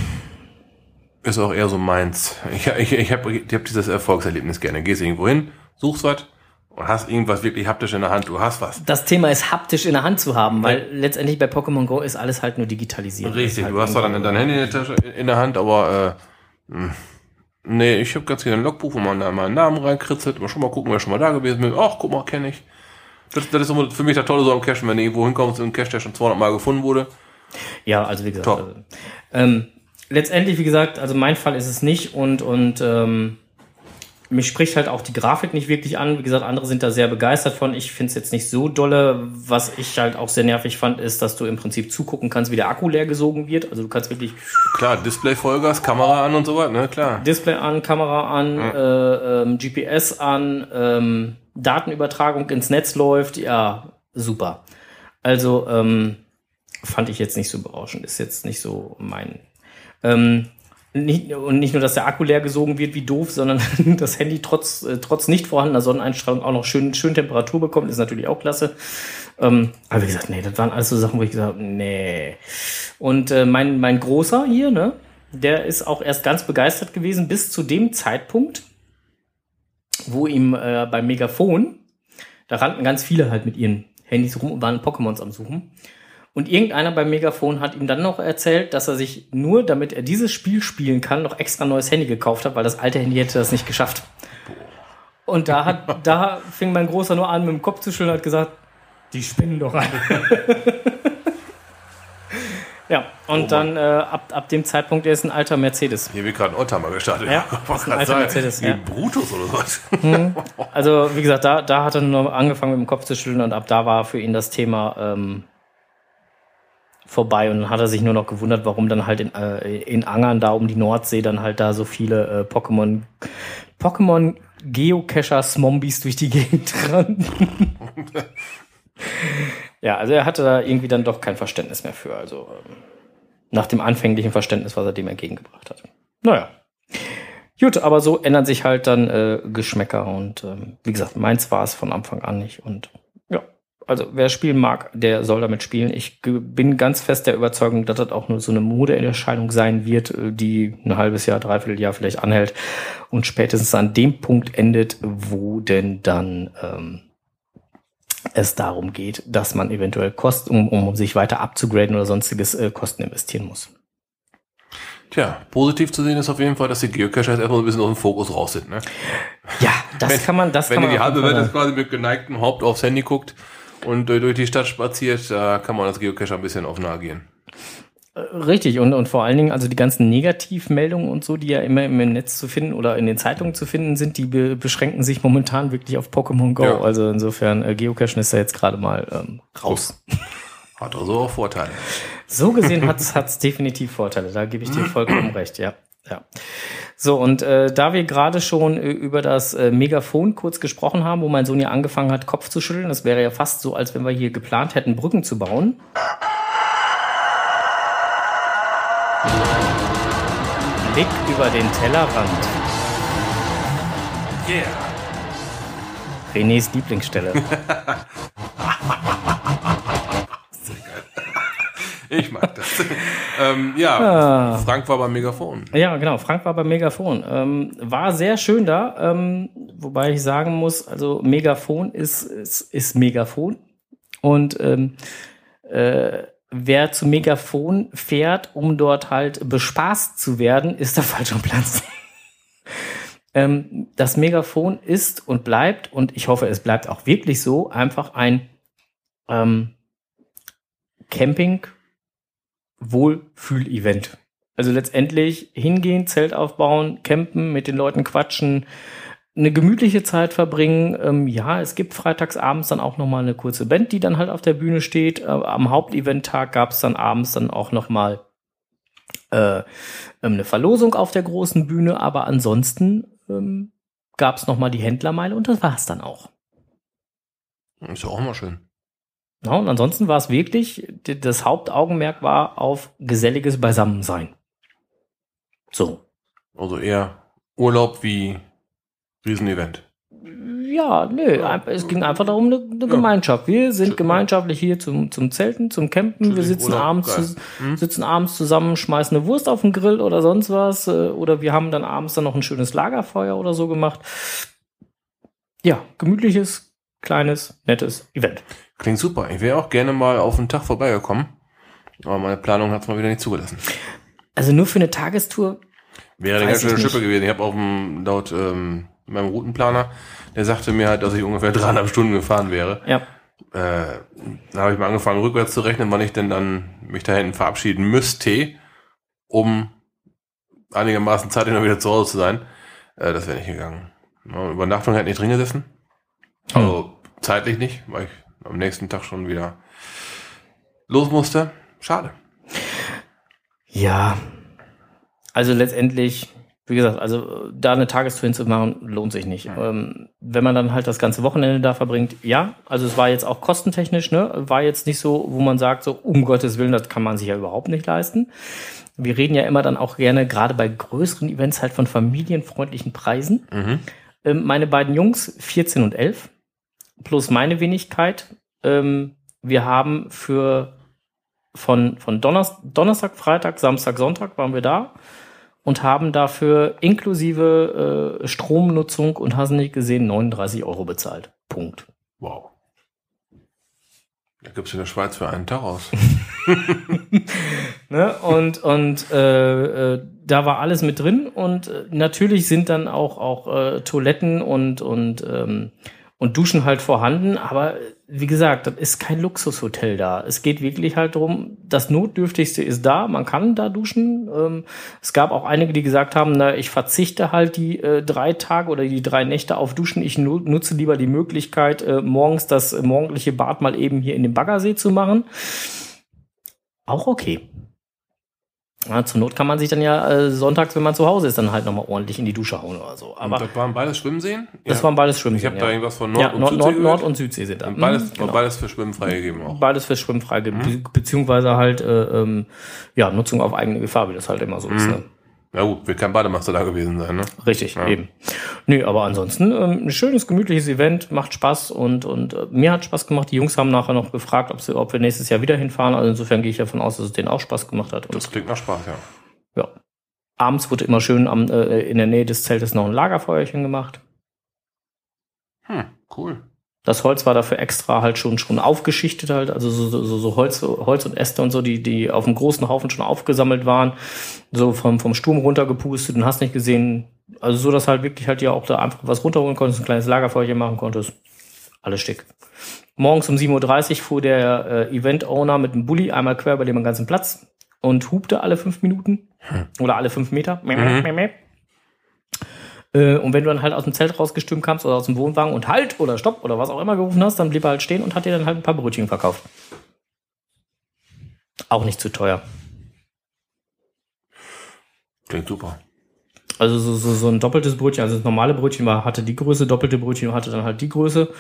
ist auch eher so meins. Ich, ich, ich habe ich hab dieses Erfolgserlebnis gerne. Gehst irgendwo hin, suchst was und hast irgendwas wirklich haptisch in der Hand. Du hast was. Das Thema ist haptisch in der Hand zu haben, weil letztendlich bei Pokémon Go ist alles halt nur digitalisiert. Richtig, halt du hast zwar dann dein Handy in der Tasche in der Hand, aber äh, mh, nee, ich habe ganz gerne ein Logbuch, wo man da mal einen Namen reinkritzelt, mal schon mal gucken, wer schon mal da gewesen ist. Ach, guck mal, kenne ich. Das, das ist immer für mich das Tolle so am Cache, wenn du irgendwo hinkommst und ein Cache, der schon 200 Mal gefunden wurde. Ja, also wie gesagt. Also, ähm, letztendlich, wie gesagt, also mein Fall ist es nicht und, und ähm, mich spricht halt auch die Grafik nicht wirklich an. Wie gesagt, andere sind da sehr begeistert von. Ich finde es jetzt nicht so dolle. Was ich halt auch sehr nervig fand, ist, dass du im Prinzip zugucken kannst, wie der Akku leer gesogen wird. Also du kannst wirklich Klar, Display Vollgas, Kamera an und so weiter, ne, klar. Display an, Kamera an, äh, ähm, GPS an, ähm, Datenübertragung ins Netz läuft. Ja, super. Also ähm, fand ich jetzt nicht so berauschend. Ist jetzt nicht so mein. Ähm, nicht, und nicht nur, dass der Akku leer gesogen wird wie doof, sondern [LAUGHS] das Handy trotz, äh, trotz nicht vorhandener Sonneneinstrahlung auch noch schön, schön Temperatur bekommt, ist natürlich auch klasse. Ähm, aber wie gesagt, nee, das waren alles so Sachen, wo ich gesagt habe, nee. Und äh, mein, mein Großer hier, ne, der ist auch erst ganz begeistert gewesen bis zu dem Zeitpunkt, wo ihm äh, beim Megafon, da rannten ganz viele halt mit ihren Handys rum und waren Pokémons am Suchen. Und irgendeiner beim Megafon hat ihm dann noch erzählt, dass er sich nur, damit er dieses Spiel spielen kann, noch extra neues Handy gekauft hat, weil das alte Handy hätte das nicht geschafft. Und da hat, [LAUGHS] da fing mein Großer nur an, mit dem Kopf zu schütteln und hat gesagt, die spinnen doch alle. [LAUGHS] ja, und dann äh, ab, ab dem Zeitpunkt, er ist ein alter Mercedes. Hier wird gerade ein Oldtimer gestartet. Ja, [LAUGHS] ist ein alter sagen, Mercedes, ja. Brutus oder was. Also, wie gesagt, da, da hat er nur angefangen mit dem Kopf zu schütteln und ab da war für ihn das Thema ähm, vorbei und dann hat er sich nur noch gewundert, warum dann halt in, äh, in Angern da um die Nordsee dann halt da so viele äh, Pokémon Pokémon Geocacher Smombies durch die Gegend [LAUGHS] rannten. ja, also er hatte da irgendwie dann doch kein Verständnis mehr für, also ähm, nach dem anfänglichen Verständnis, was er dem entgegengebracht hat. Naja. Gut, aber so ändern sich halt dann äh, Geschmäcker und ähm, wie gesagt, meins war es von Anfang an nicht und also wer spielen mag, der soll damit spielen. Ich bin ganz fest der Überzeugung, dass das auch nur so eine Modeerscheinung sein wird, äh, die ein halbes Jahr, dreiviertel Jahr vielleicht anhält und spätestens an dem Punkt endet, wo denn dann ähm, es darum geht, dass man eventuell Kosten, um, um sich weiter abzugraden oder sonstiges äh, Kosten investieren muss. Tja, positiv zu sehen ist auf jeden Fall, dass die Geocacher jetzt erstmal so ein bisschen aus dem Fokus raus sind. Ne? Ja, das Wenn- kann man, das Wenn kann ihr man die auf halbe jeden Fall Welt jetzt quasi mit geneigtem Haupt aufs Handy guckt und äh, durch die Stadt spaziert, da kann man als Geocacher ein bisschen offener agieren. Richtig, und, und vor allen Dingen, also die ganzen Negativmeldungen und so, die ja immer im Netz zu finden oder in den Zeitungen zu finden sind, die be beschränken sich momentan wirklich auf Pokémon Go. Ja. Also insofern, äh, Geocachen ist da jetzt gerade mal ähm, raus. Hat also auch Vorteile. So gesehen hat es definitiv Vorteile, da gebe ich dir vollkommen [CLEARS THROAT] recht, ja. ja. So, und äh, da wir gerade schon äh, über das äh, Megafon kurz gesprochen haben, wo mein Sohn ja angefangen hat, Kopf zu schütteln, das wäre ja fast so, als wenn wir hier geplant hätten, Brücken zu bauen. Blick über den Tellerrand. Yeah. Renés Lieblingsstelle. [LAUGHS] Ich mag das. [LAUGHS] ähm, ja, Ah. Frank war beim Megafon. Ja, genau. Frank war beim Megafon. Ähm, war sehr schön da. Ähm, wobei ich sagen muss, also Megafon ist, ist, ist Megafon. Und ähm, äh, wer zu Megafon fährt, um dort halt bespaßt zu werden, ist der falsche Platz. [LAUGHS] ähm, das Megafon ist und bleibt, und ich hoffe, es bleibt auch wirklich so, einfach ein ähm, Camping Wohlfühl-Event. Also letztendlich hingehen, Zelt aufbauen, campen, mit den Leuten quatschen, eine gemütliche Zeit verbringen. Ähm, ja, es gibt freitags abends dann auch noch mal eine kurze Band, die dann halt auf der Bühne steht. Äh, am Haupteventtag gab es dann abends dann auch noch mal äh, ähm, eine Verlosung auf der großen Bühne, aber ansonsten ähm, gab es noch mal die Händlermeile und das war's dann auch. Ist ja auch immer schön. Ja, und ansonsten war es wirklich, das Hauptaugenmerk war auf geselliges Beisammensein. So. Also eher Urlaub wie Riesenevent. Ja, nö, es ging einfach darum, eine, eine Ja. Gemeinschaft. Wir sind gemeinschaftlich hier zum, zum Zelten, zum Campen. Wir sitzen Urlaub, abends, zus- Hm? sitzen abends zusammen, schmeißen eine Wurst auf den Grill oder sonst was. äh, Oder wir haben dann abends dann noch ein schönes Lagerfeuer oder so gemacht. Ja, gemütliches, kleines, nettes Event. Klingt super. Ich wäre auch gerne mal auf einen Tag vorbeigekommen. Aber meine Planung hat es mal wieder nicht zugelassen. Also nur für eine Tagestour, Wäre eine ganz schöne Schippe gewesen. Ich habe dem, laut ähm, meinem Routenplaner, der sagte mir halt, dass ich ungefähr [LAUGHS] dreieinhalb Stunden gefahren wäre. ja. Äh, da habe ich mal angefangen, rückwärts zu rechnen, wann ich denn dann mich da hinten verabschieden müsste, um einigermaßen zeitig noch wieder zu Hause zu sein. Äh, das wäre nicht gegangen. Ja, Übernachtung hätte nicht drin gesessen. Also zeitlich nicht, weil ich am nächsten Tag schon wieder los musste. Schade. Ja, also letztendlich, wie gesagt, also da eine Tagestour hinzumachen, lohnt sich nicht. Ähm, wenn man dann halt das ganze Wochenende da verbringt, ja, also es war jetzt auch kostentechnisch, ne, war jetzt nicht so, wo man sagt, so um Gottes Willen, das kann man sich ja überhaupt nicht leisten. Wir reden ja immer dann auch gerne, gerade bei größeren Events, halt von familienfreundlichen Preisen. Mhm. Ähm, meine beiden Jungs, 14 und 11, plus meine Wenigkeit. Ähm, wir haben für von, von Donnerstag, Donnerstag, Freitag, Samstag, Sonntag waren wir da und haben dafür inklusive äh, Stromnutzung und hast nicht gesehen 39 Euro bezahlt. Punkt. Wow. Da gibt's in der Schweiz für einen Tag aus. [LAUGHS] [LAUGHS] Ne? Und, und äh, äh, da war alles mit drin und äh, natürlich sind dann auch, auch äh, Toiletten und, und, ähm, und Duschen halt vorhanden, aber wie gesagt, das ist kein Luxushotel da. Es geht wirklich halt darum, das Notdürftigste ist da, man kann da duschen. Ähm, es gab auch einige, die gesagt haben, na, ich verzichte halt die äh, drei Tage oder die drei Nächte auf Duschen. Ich nu nutze lieber die Möglichkeit, äh, morgens das morgendliche Bad mal eben hier in dem Baggersee zu machen. Auch okay. Ja, zur Not kann man sich dann ja äh, sonntags, wenn man zu Hause ist, dann halt nochmal ordentlich in die Dusche hauen oder so. Aber Aber das waren beides Schwimmseen? das Ja. waren beides Schwimmen. Ich habe da ja. irgendwas von Nord ja, und Nord, Südsee Nord, Nord und Südsee sind da. Und beides, Mhm, genau. beides für Schwimmen freigegeben auch. Beides für Schwimmen freigegeben, be beziehungsweise halt äh, ähm, ja, Nutzung auf eigene Gefahr, wie das halt immer so ist. Mhm. Ne? Na gut, wir kann Bademeister da gewesen sein, ne? Richtig, Ja. eben. Nö, aber ansonsten ähm, ein schönes, gemütliches Event, macht Spaß und, und äh, mir hat Spaß gemacht. Die Jungs haben nachher noch gefragt, ob, sie, ob wir nächstes Jahr wieder hinfahren. Also insofern gehe ich davon aus, dass es denen auch Spaß gemacht hat. Und Das klingt nach Spaß, ja. ja. Abends wurde immer schön am, äh, in der Nähe des Zeltes noch ein Lagerfeuerchen gemacht. Hm, cool. Das Holz war dafür extra halt schon schon aufgeschichtet halt, also so, so, so Holz, Holz und Äste und so, die die auf einem großen Haufen schon aufgesammelt waren, so vom vom Sturm runtergepustet und hast nicht gesehen, also so, dass halt wirklich halt ja auch da einfach was runterholen konntest, ein kleines Lagerfeuerchen machen konntest, alles schick. Morgens um 7.30 Uhr fuhr der äh, Event-Owner mit dem Bulli einmal quer über den ganzen Platz und hupte alle fünf Minuten oder alle fünf Meter. Mhm. Äh, und wenn du dann halt aus dem Zelt rausgestürmt kamst oder aus dem Wohnwagen und halt oder stopp oder was auch immer gerufen hast, dann blieb er halt stehen und hat dir dann halt ein paar Brötchen verkauft. Auch nicht zu teuer. Klingt super. Also so, so, so ein doppeltes Brötchen, also das normale Brötchen war, hatte die Größe, doppelte Brötchen hatte dann halt die Größe.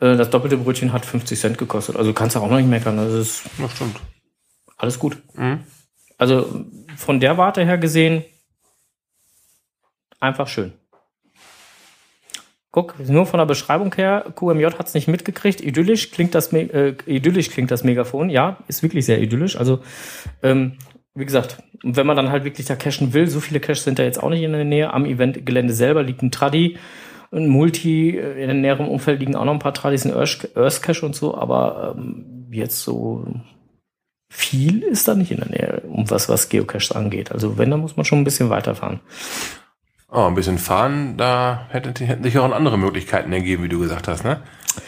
Äh, Das doppelte Brötchen hat 50 Cent gekostet. Also kannst du auch noch nicht meckern. Das ist Das stimmt. alles gut. Mhm. Also von der Warte her gesehen, einfach schön. Guck, nur von der Beschreibung her, QMJ hat es nicht mitgekriegt. Idyllisch klingt das, äh, idyllisch klingt das Megafon. Ja, ist wirklich sehr idyllisch. Also, ähm, wie gesagt, wenn man dann halt wirklich da cashen will, so viele Caches sind da jetzt auch nicht in der Nähe. Am Eventgelände selber liegt ein Tradi, ein Multi, äh, in der näheren Umfeld liegen auch noch ein paar Tradis, ein Earth Cache und so, aber ähm, jetzt so viel ist da nicht in der Nähe, um was, was Geocaches angeht. Also wenn, dann muss man schon ein bisschen weiterfahren. Oh, ein bisschen fahren, da hätte, hätten sich auch andere Möglichkeiten ergeben, wie du gesagt hast, ne?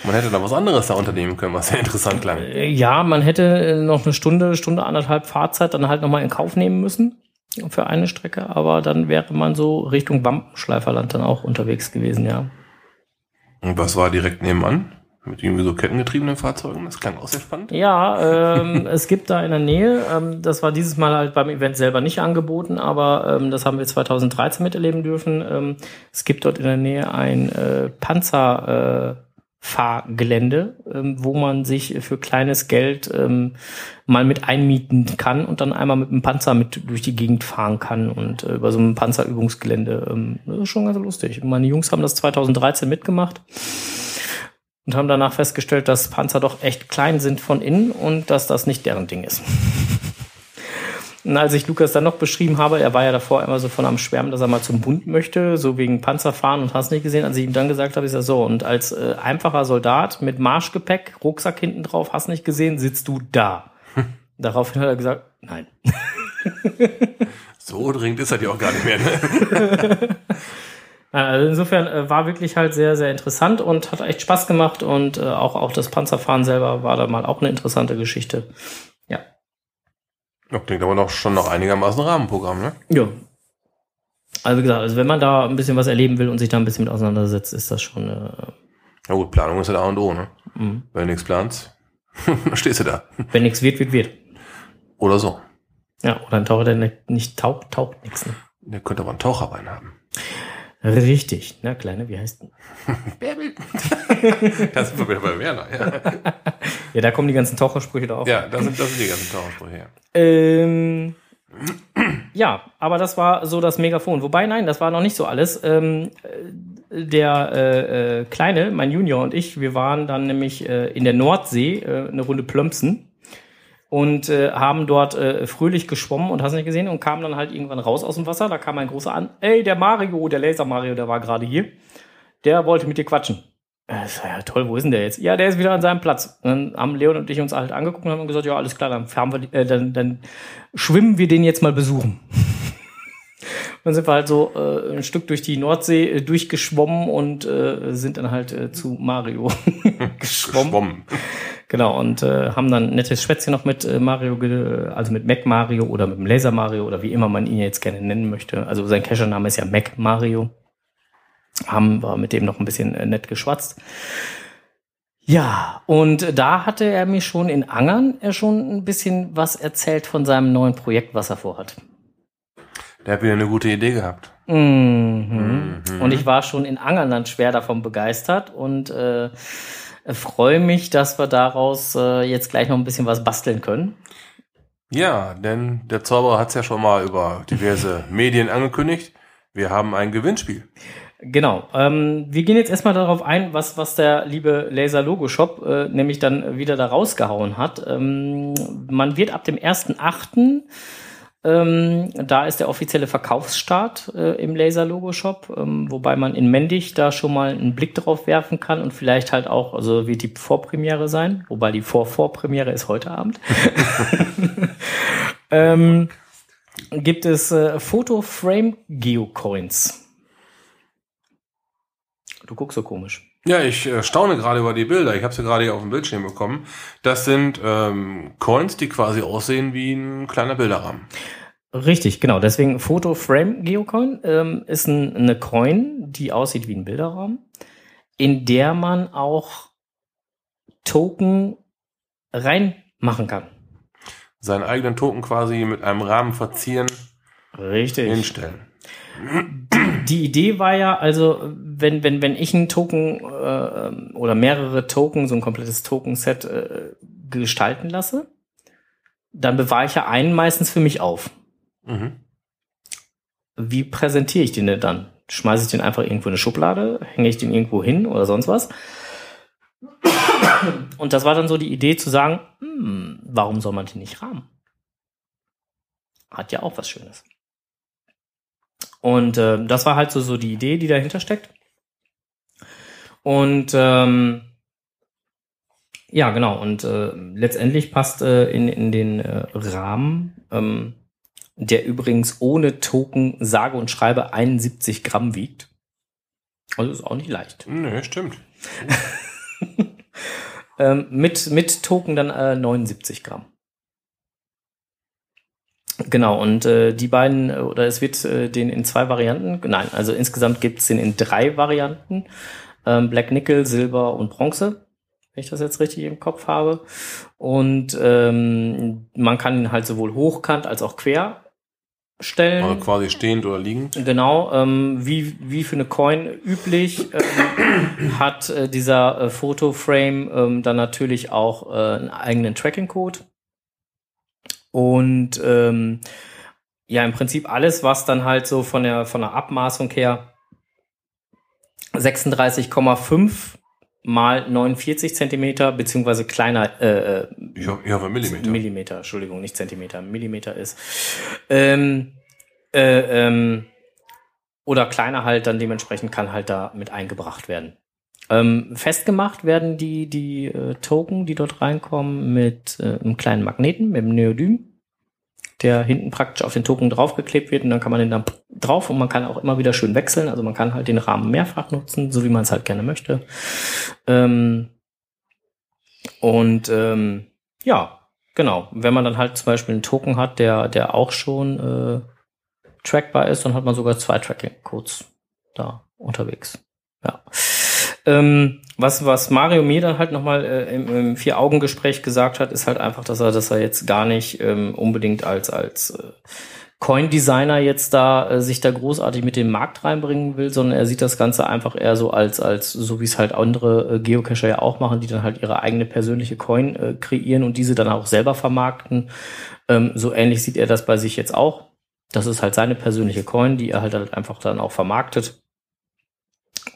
Man hätte da was anderes da unternehmen können, was sehr interessant klang. Äh, Ja, man hätte äh, noch eine Stunde, Stunde anderthalb Fahrzeit dann halt nochmal in Kauf nehmen müssen. für eine Strecke, aber dann wäre man so Richtung Wampenschleiferland dann auch unterwegs gewesen, ja. Und was war direkt nebenan? Mit irgendwie so kettengetriebenen Fahrzeugen? Das klang auch sehr spannend. Ja, ähm, [LAUGHS] es gibt da in der Nähe, ähm, das war dieses Mal halt beim Event selber nicht angeboten, aber ähm, das haben wir 2013 miterleben dürfen. Ähm, es gibt dort in der Nähe ein äh, Panzer. Äh, Fahrgelände, ähm, wo man sich für kleines Geld ähm, mal mit einmieten kann und dann einmal mit einem Panzer mit durch die Gegend fahren kann und äh, über so einem Panzerübungsgelände. Ähm, das ist schon ganz lustig. Meine Jungs haben das 2013 mitgemacht und haben danach festgestellt, dass Panzer doch echt klein sind von innen und dass das nicht deren Ding ist. [LAUGHS] Und als ich Lukas dann noch beschrieben habe, er war ja davor immer so von am Schwärmen, dass er mal zum Bund möchte, so wegen Panzerfahren und hast nicht gesehen. Als ich ihm dann gesagt habe, ist er so. Und als äh, einfacher Soldat mit Marschgepäck, Rucksack hinten drauf, hast nicht gesehen, sitzt du da. Daraufhin hat er gesagt, nein. [LAUGHS] so dringend ist er ja auch gar nicht mehr. Ne? [LAUGHS] Also insofern äh, war wirklich halt sehr, sehr interessant und hat echt Spaß gemacht und äh, auch, auch das Panzerfahren selber war da mal auch eine interessante Geschichte. Ja. Ja, klingt aber noch schon noch einigermaßen Rahmenprogramm, ne? Ja. Also wie gesagt, also wenn man da ein bisschen was erleben will und sich da ein bisschen mit auseinandersetzt, ist das schon. Äh, Ja gut, Planung ist ja A und O, ne? mhm. Wenn du nichts planst, [LAUGHS] dann stehst du da. wenn nichts wird, wird, wird. Oder so. Ja, oder ein Taucher, der nicht taucht, taucht nichts. Ne? Der könnte aber ein Taucherbein haben. Richtig. Na, Kleine, wie heißt denn? [LAUGHS] Bärbel. [LAUGHS] da sind wir wieder bei Werner, ja. [LAUGHS] Ja, da kommen die ganzen Tauchersprüche da auf. Ja, das sind, das sind die ganzen Tauchersprüche, ja. Ähm, [CLEARS THROAT] ja, aber das war so das Megafon. Wobei, nein, das war noch nicht so alles. Ähm, äh, der äh, äh, Kleine, mein Junior und ich, wir waren dann nämlich äh, in der Nordsee äh, eine Runde plömpsen und äh, haben dort äh, fröhlich geschwommen und hast nicht gesehen und kamen dann halt irgendwann raus aus dem Wasser. Da kam ein großer an, ey, der Mario, der Laser Mario, der war gerade hier. Der wollte mit dir quatschen. Äh, Das war ja toll, wo ist denn der jetzt? Ja, der ist wieder an seinem Platz. Und dann haben Leon und ich uns halt angeguckt und haben gesagt, ja, alles klar, dann, fahren wir, äh, dann, dann schwimmen wir den jetzt mal besuchen. [LAUGHS] dann sind wir halt so äh, ein Stück durch die Nordsee äh, durchgeschwommen und äh, sind dann halt äh, zu Mario [LAUGHS] geschwommen. Schwommen. Genau, und äh, haben dann ein nettes Schwätzchen noch mit äh, Mario, also mit Mac Mario oder mit dem Laser Mario oder wie immer man ihn jetzt gerne nennen möchte. Also sein Cacher-Name ist ja Mac Mario. Haben wir mit dem noch ein bisschen äh, nett geschwatzt. Ja, und da hatte er mir schon in Angern er schon ein bisschen was erzählt von seinem neuen Projekt, was er vorhat. Der hat wieder eine gute Idee gehabt. Mhm. Mhm. Und ich war schon in Angernland schwer davon begeistert und äh, freue mich, dass wir daraus äh, jetzt gleich noch ein bisschen was basteln können. Ja, denn der Zauberer hat es ja schon mal über diverse [LAUGHS] Medien angekündigt. Wir haben ein Gewinnspiel. Genau. Ähm, wir gehen jetzt erstmal darauf ein, was, was der liebe Laser Logo Shop äh, nämlich dann wieder da rausgehauen hat. Ähm, man wird ab dem 1.8. Ähm, da ist der offizielle Verkaufsstart äh, im Laser Logo Shop, ähm, wobei man in Mendig da schon mal einen Blick drauf werfen kann und vielleicht halt auch, also wird die Vorpremiere sein, wobei die Vor-Vorpremiere ist heute Abend. [LAUGHS] ähm, gibt es äh, Photo Frame Geocoins. Du guckst so komisch. Ja, ich äh, staune gerade über die Bilder. Ich habe sie gerade hier auf dem Bildschirm bekommen. Das sind ähm, Coins, die quasi aussehen wie ein kleiner Bilderrahmen. Richtig, genau. Deswegen Photo Frame Geocoin ähm, ist ein, eine Coin, die aussieht wie ein Bilderraum, in der man auch Token reinmachen kann. Seinen eigenen Token quasi mit einem Rahmen verzieren, Richtig. hinstellen. Die Idee war ja, also wenn, wenn, wenn ich einen Token äh, oder mehrere Token, so ein komplettes Token-Set äh, gestalten lasse, dann bewahre ich ja einen meistens für mich auf. Mhm. Wie präsentiere ich den denn dann? Schmeiße ich den einfach irgendwo in eine Schublade? Hänge ich den irgendwo hin oder sonst was? Und das war dann so die Idee zu sagen, hm, warum soll man den nicht rahmen? Hat ja auch was Schönes. Und äh, das war halt so, so die Idee, die dahinter steckt. Und ähm, ja, genau. Und äh, letztendlich passt äh, in, in den äh, Rahmen, ähm, der übrigens ohne Token sage und schreibe 71 Gramm wiegt. Also ist auch nicht leicht. Nö, stimmt. [LAUGHS] Ähm, mit, mit Token dann äh, 79 Gramm. Genau, und äh, die beiden, äh, oder es wird äh, den in zwei Varianten, nein, also insgesamt gibt es den in drei Varianten. Ähm, Black Nickel, Silber und Bronze, wenn ich das jetzt richtig im Kopf habe. Und ähm, man kann ihn halt sowohl hochkant als auch quer stellen. Also quasi stehend oder liegend. Genau, ähm, wie, wie für eine Coin üblich, ähm, hat äh, dieser äh, Fotoframe ähm, dann natürlich auch äh, einen eigenen Tracking-Code. Und ähm, ja, im Prinzip alles, was dann halt so von der, von der Abmaßung her 36,5 mal 49 Zentimeter, beziehungsweise kleiner, äh, äh, ich hoffe Millimeter. Millimeter, Entschuldigung, nicht Zentimeter, Millimeter ist. Ähm, äh, ähm, oder kleiner halt dann dementsprechend kann halt da mit eingebracht werden. Ähm, festgemacht werden die, die äh, Token, die dort reinkommen, mit äh, einem kleinen Magneten, mit einem Neodym, der hinten praktisch auf den Token draufgeklebt wird und dann kann man den dann drauf und man kann auch immer wieder schön wechseln. Also man kann halt den Rahmen mehrfach nutzen, so wie man es halt gerne möchte. Ähm, und ähm, ja, genau. Wenn man dann halt zum Beispiel einen Token hat, der, der auch schon äh, trackbar ist, dann hat man sogar zwei Tracking-Codes da unterwegs. Ja. Ähm, was, was Mario mir dann halt nochmal äh, im, im Vier-Augen-Gespräch gesagt hat, ist halt einfach, dass er, dass er jetzt gar nicht ähm, unbedingt als, als äh, Coin-Designer jetzt da äh, sich da großartig mit dem Markt reinbringen will, sondern er sieht das Ganze einfach eher so als, als so wie es halt andere äh, Geocacher ja auch machen, die dann halt ihre eigene persönliche Coin äh, kreieren und diese dann auch selber vermarkten. Ähm, so ähnlich sieht er das bei sich jetzt auch. Das ist halt seine persönliche Coin, die er halt, halt einfach dann auch vermarktet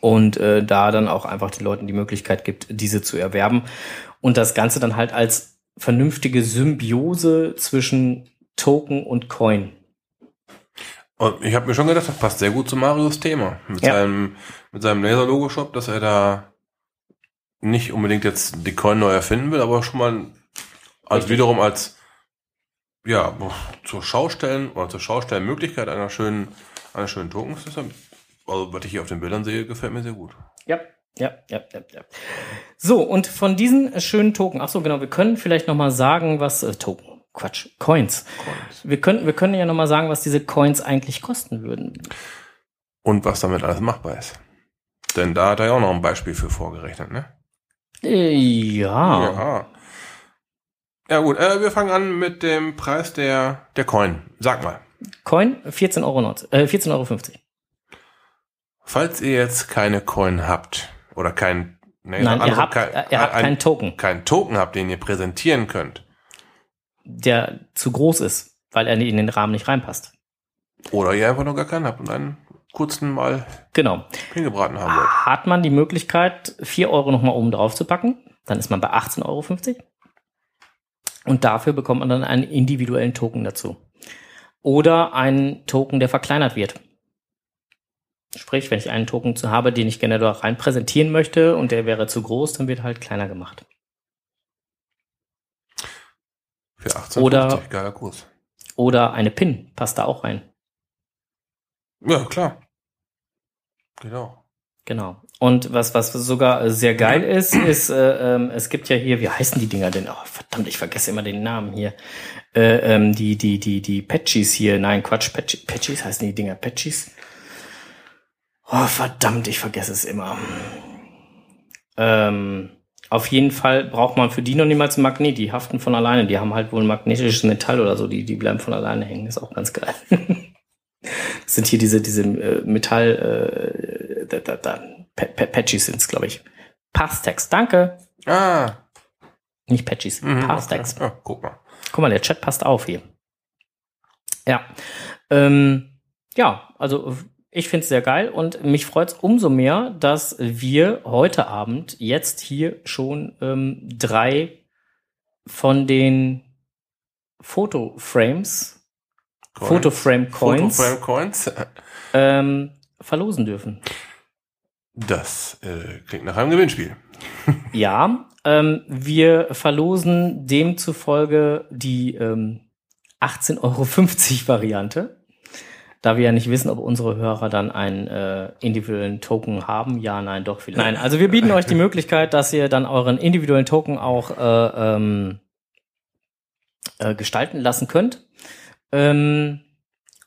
und äh, da dann auch einfach den Leuten die Möglichkeit gibt, diese zu erwerben und das Ganze dann halt als vernünftige Symbiose zwischen Token und Coin. Und ich habe mir schon gedacht, das passt sehr gut zu Marios Thema. Mit Ja. seinem, mit seinem Laser-Logo-Shop, dass er da nicht unbedingt jetzt die Coin neu erfinden will, aber schon mal als Richtig. wiederum als ja, zur Schaustellen oder zur Schaustellenmöglichkeit einer schönen, einer schönen Tokens. Deshalb, also was ich hier auf den Bildern sehe, gefällt mir sehr gut. Ja, ja, ja, ja, ja. So, und von diesen äh, schönen Token, ach so, genau, wir können vielleicht noch mal sagen, was äh, Token, Quatsch, Coins. Coins. Wir können, wir können ja noch mal sagen, was diese Coins eigentlich kosten würden. Und was damit alles machbar ist. Denn da hat er ja auch noch ein Beispiel für vorgerechnet, ne? Äh, ja. Ja. Ja gut, äh, wir fangen an mit dem Preis der, der Coin. Sag mal, Coin 14,90 Euro, äh, 14,50 Euro. Falls ihr jetzt keine Coin habt oder kein, nee, Nein, ihr habt, kein, äh, ihr habt ein, keinen Token, keinen Token habt, den ihr präsentieren könnt. der zu groß ist, weil er in den Rahmen nicht reinpasst. Oder ihr einfach noch gar keinen habt und einen kurzen mal Genau. hingebraten haben wollt. Hat man die Möglichkeit, 4 Euro nochmal oben drauf zu packen, dann ist man bei 18,50 Euro. Und dafür bekommt man dann einen individuellen Token dazu. Oder einen Token, der verkleinert wird. Sprich, wenn ich einen Token zu habe, den ich gerne da rein präsentieren möchte und der wäre zu groß, dann wird halt kleiner gemacht. Für 18,50, Oder- geiler Kurs. Oder eine Pin passt da auch rein. Ja, klar. Genau. Genau. Und was, was sogar sehr geil ist, ist, äh, ähm, es gibt ja hier, wie heißen die Dinger denn? Oh, verdammt, ich vergesse immer den Namen hier. Äh, ähm, die, die, die, die Patchies hier. Nein, Quatsch, Patch, Patchies heißen die Dinger Patchies. Oh, verdammt, ich vergesse es immer. Ähm, auf jeden Fall braucht man für die noch niemals ein Magnet. Die haften von alleine. Die haben halt wohl ein magnetisches Metall oder so. Die, die bleiben von alleine hängen. Ist auch ganz geil. Das [LAUGHS] sind hier diese, diese äh, Metall, äh, da, da, da, Pa- Pa- Patchies sind's, glaube ich. Pastex, danke. Ah. Nicht Patchies, Mhm, Pastex. okay. Ja, guck mal. Guck mal, der Chat passt auf hier. Ja. Ähm, ja, also ich find's sehr geil und mich freut's umso mehr, dass wir heute Abend jetzt hier schon ähm, drei von den Fotoframes. Fotoframe Coins, Photoframe Coins. ähm, verlosen dürfen. Das äh, klingt nach einem Gewinnspiel. [LAUGHS] Ja, ähm, wir verlosen demzufolge die ähm, 18,50 Euro Variante. Da wir ja nicht wissen, ob unsere Hörer dann einen äh, individuellen Token haben. Ja, nein, doch, vielleicht. Nein, also wir bieten euch die [LAUGHS] Möglichkeit, dass ihr dann euren individuellen Token auch äh, ähm, äh, gestalten lassen könnt. Ähm,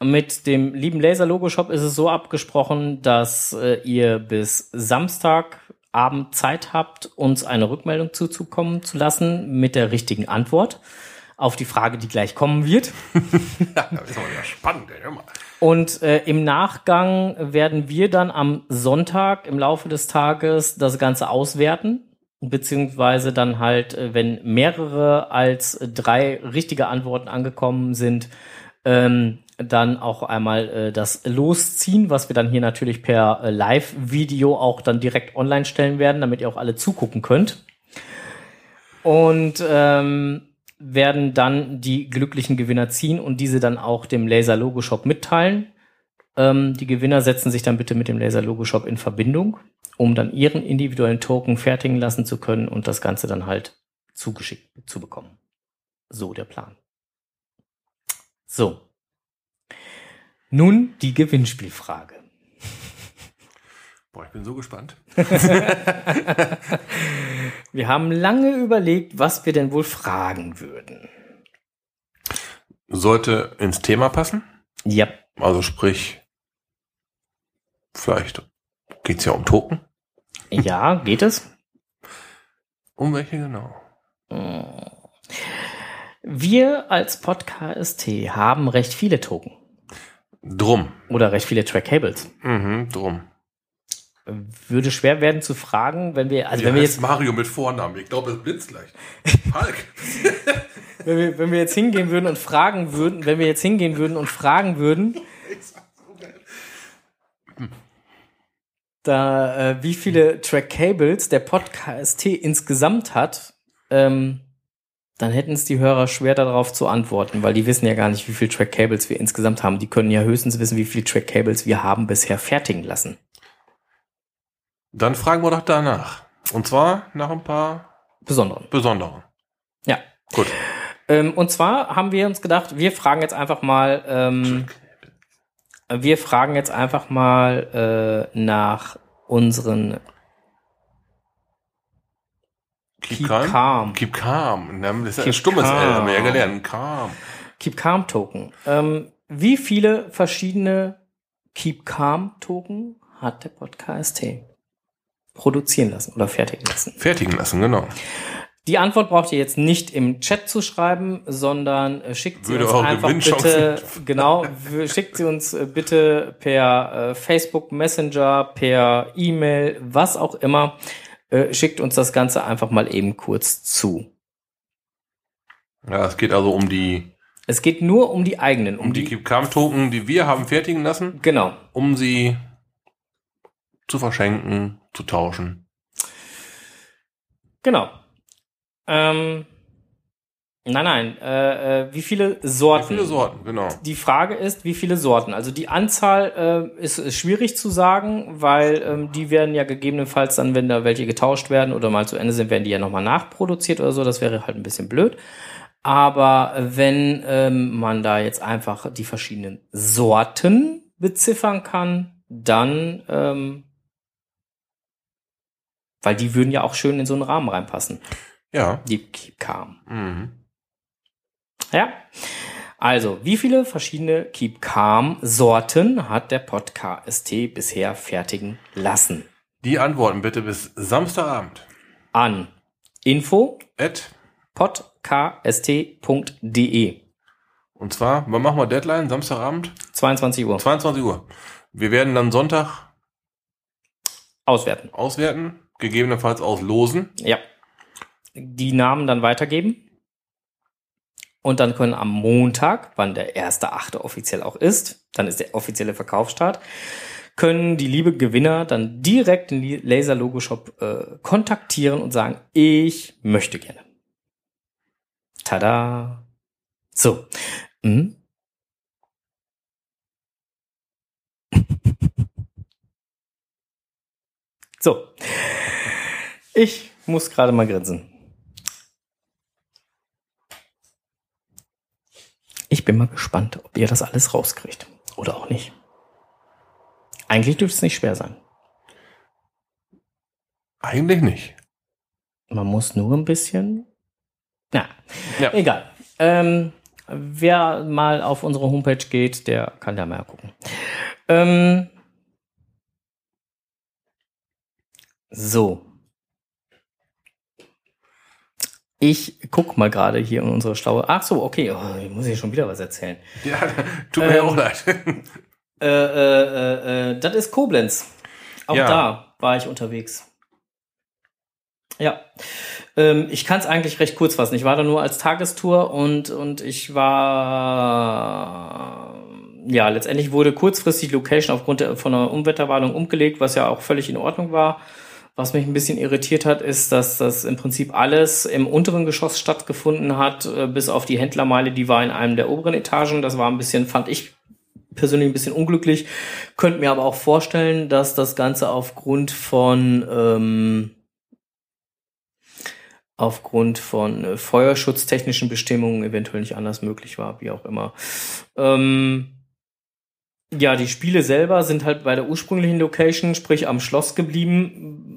mit dem lieben Laser Logo Shop ist es so abgesprochen, dass äh, ihr bis Samstagabend Zeit habt, uns eine Rückmeldung zuzukommen zu lassen mit der richtigen Antwort auf die Frage, die gleich kommen wird. [LAUGHS] Das ist aber ja spannend, ey, mal. Und äh, im Nachgang werden wir dann am Sonntag im Laufe des Tages das Ganze auswerten, beziehungsweise dann halt, äh, wenn mehrere als drei richtige Antworten angekommen sind, ähm, dann auch einmal äh, das losziehen, was wir dann hier natürlich per äh, Live-Video auch dann direkt online stellen werden, damit ihr auch alle zugucken könnt. Und ähm, werden dann die glücklichen Gewinner ziehen und diese dann auch dem Laser Logo Shop mitteilen. Ähm, die Gewinner setzen sich dann bitte mit dem Laser Logo Shop in Verbindung, um dann ihren individuellen Token fertigen lassen zu können und das Ganze dann halt zugeschickt zu bekommen. So der Plan. So. Nun die Gewinnspielfrage. Boah, ich bin so gespannt. [LAUGHS] Wir haben lange überlegt, was wir denn wohl fragen würden. Sollte ins Thema passen. Ja, Also sprich, vielleicht geht's ja um Token. ja, geht es? Um welche genau? Wir als Podcast haben recht viele Token Drum. oder recht viele Track-Cables. Mhm, drum. Würde schwer werden zu fragen, wenn wir, also Wie wenn wir jetzt, Mario mit Vornamen. Ich glaube, es blitzt gleich. [LAUGHS] Falk. wenn wir, wenn wir jetzt hingehen würden und fragen würden, wenn wir jetzt hingehen würden und fragen würden, [LAUGHS] da äh, wie viele Track-Cables der Podcast insgesamt hat, ähm, dann hätten es die Hörer schwer darauf zu antworten, weil die wissen ja gar nicht, wie viele Track-Cables wir insgesamt haben. Die können ja höchstens wissen, wie viele Track-Cables wir haben bisher fertigen lassen. Dann fragen wir doch danach. Und zwar nach ein paar Besonderen. besonderen. Ja. Gut. Ähm, und zwar haben wir uns gedacht, wir fragen jetzt einfach mal, ähm, wir fragen jetzt einfach mal äh, nach unseren Keep calm. Keep calm. Das ist ja ein Keep stummes L, haben wir ja calm. gelernt. Calm. Keep Calm Token. Ähm, wie viele verschiedene Keep Calm Token hat der Podcast produzieren lassen oder fertigen lassen? Fertigen lassen, genau. Die Antwort braucht ihr jetzt nicht im Chat zu schreiben, sondern äh, schickt sie Würde uns einfach bitte, [LAUGHS] genau, schickt sie uns äh, bitte per äh, Facebook Messenger, per E-Mail, was auch immer. Äh, schickt uns das Ganze einfach mal eben kurz zu. Ja, es geht also um die, Es geht nur um die eigenen, um die Keep calm Token, die wir haben fertigen lassen, genau. um sie zu verschenken, zu tauschen. Genau. Ähm, nein, nein. Äh, äh, wie viele Sorten? Wie viele Sorten, genau. Die Frage ist, wie viele Sorten? Also die Anzahl äh, ist, ist schwierig zu sagen, weil ähm, die werden ja gegebenenfalls dann, wenn da welche getauscht werden oder mal zu Ende sind, werden die ja nochmal nachproduziert oder so. Das wäre halt ein bisschen blöd. Aber wenn ähm, man da jetzt einfach die verschiedenen Sorten beziffern kann, dann, ähm, weil die würden ja auch schön in so einen Rahmen reinpassen. Ja. Die Keep Calm. Mhm. Ja. Also, wie viele verschiedene Keep Calm Sorten hat der Podcast bisher fertigen lassen? Die Antworten bitte bis Samstagabend. An info At, podcast.de und zwar, wann machen wir Deadline? Samstagabend? 22 Uhr. 22 Uhr. Wir werden dann Sonntag Auswerten. auswerten, gegebenenfalls auslosen. Ja. Die Namen dann weitergeben. Und dann können am Montag, wann der erste Achte offiziell auch ist, dann ist der offizielle Verkaufsstart, können die liebe Gewinner dann direkt den Laser Logo Shop äh, kontaktieren und sagen, ich möchte gerne. Tada. So. Mhm. So. Ich muss gerade mal grinsen. Ich bin mal gespannt, ob ihr das alles rauskriegt. Oder auch nicht. Eigentlich dürfte es nicht schwer sein. Eigentlich nicht. Man muss nur ein bisschen. Na, Ja. egal. Ähm, wer mal auf unsere Homepage geht, der kann da mal gucken. Ähm, so. Ich guck mal gerade hier in unsere schlaue. Ach so, okay. Oh, ich muss hier schon wieder was erzählen. [LAUGHS] Ja, tut mir Ähm, auch leid. [LAUGHS] Äh, äh, äh, äh, das ist Koblenz. Auch Ja. da war ich unterwegs. Ja. Ähm, ich kann es eigentlich recht kurz fassen. Ich war da nur als Tagestour und, und ich war ja, letztendlich wurde kurzfristig Location aufgrund der, von einer Unwetterwarnung umgelegt, was ja auch völlig in Ordnung war. Was mich ein bisschen irritiert hat, ist, dass das im Prinzip alles im unteren Geschoss stattgefunden hat, äh, bis auf die Händlermeile, die war in einem der oberen Etagen. Das war ein bisschen, fand ich persönlich ein bisschen unglücklich. Könnte mir aber auch vorstellen, dass das Ganze aufgrund von ähm, aufgrund von äh, feuerschutztechnischen Bestimmungen eventuell nicht anders möglich war, wie auch immer. Ähm, ja, die Spiele selber sind halt bei der ursprünglichen Location, sprich am Schloss geblieben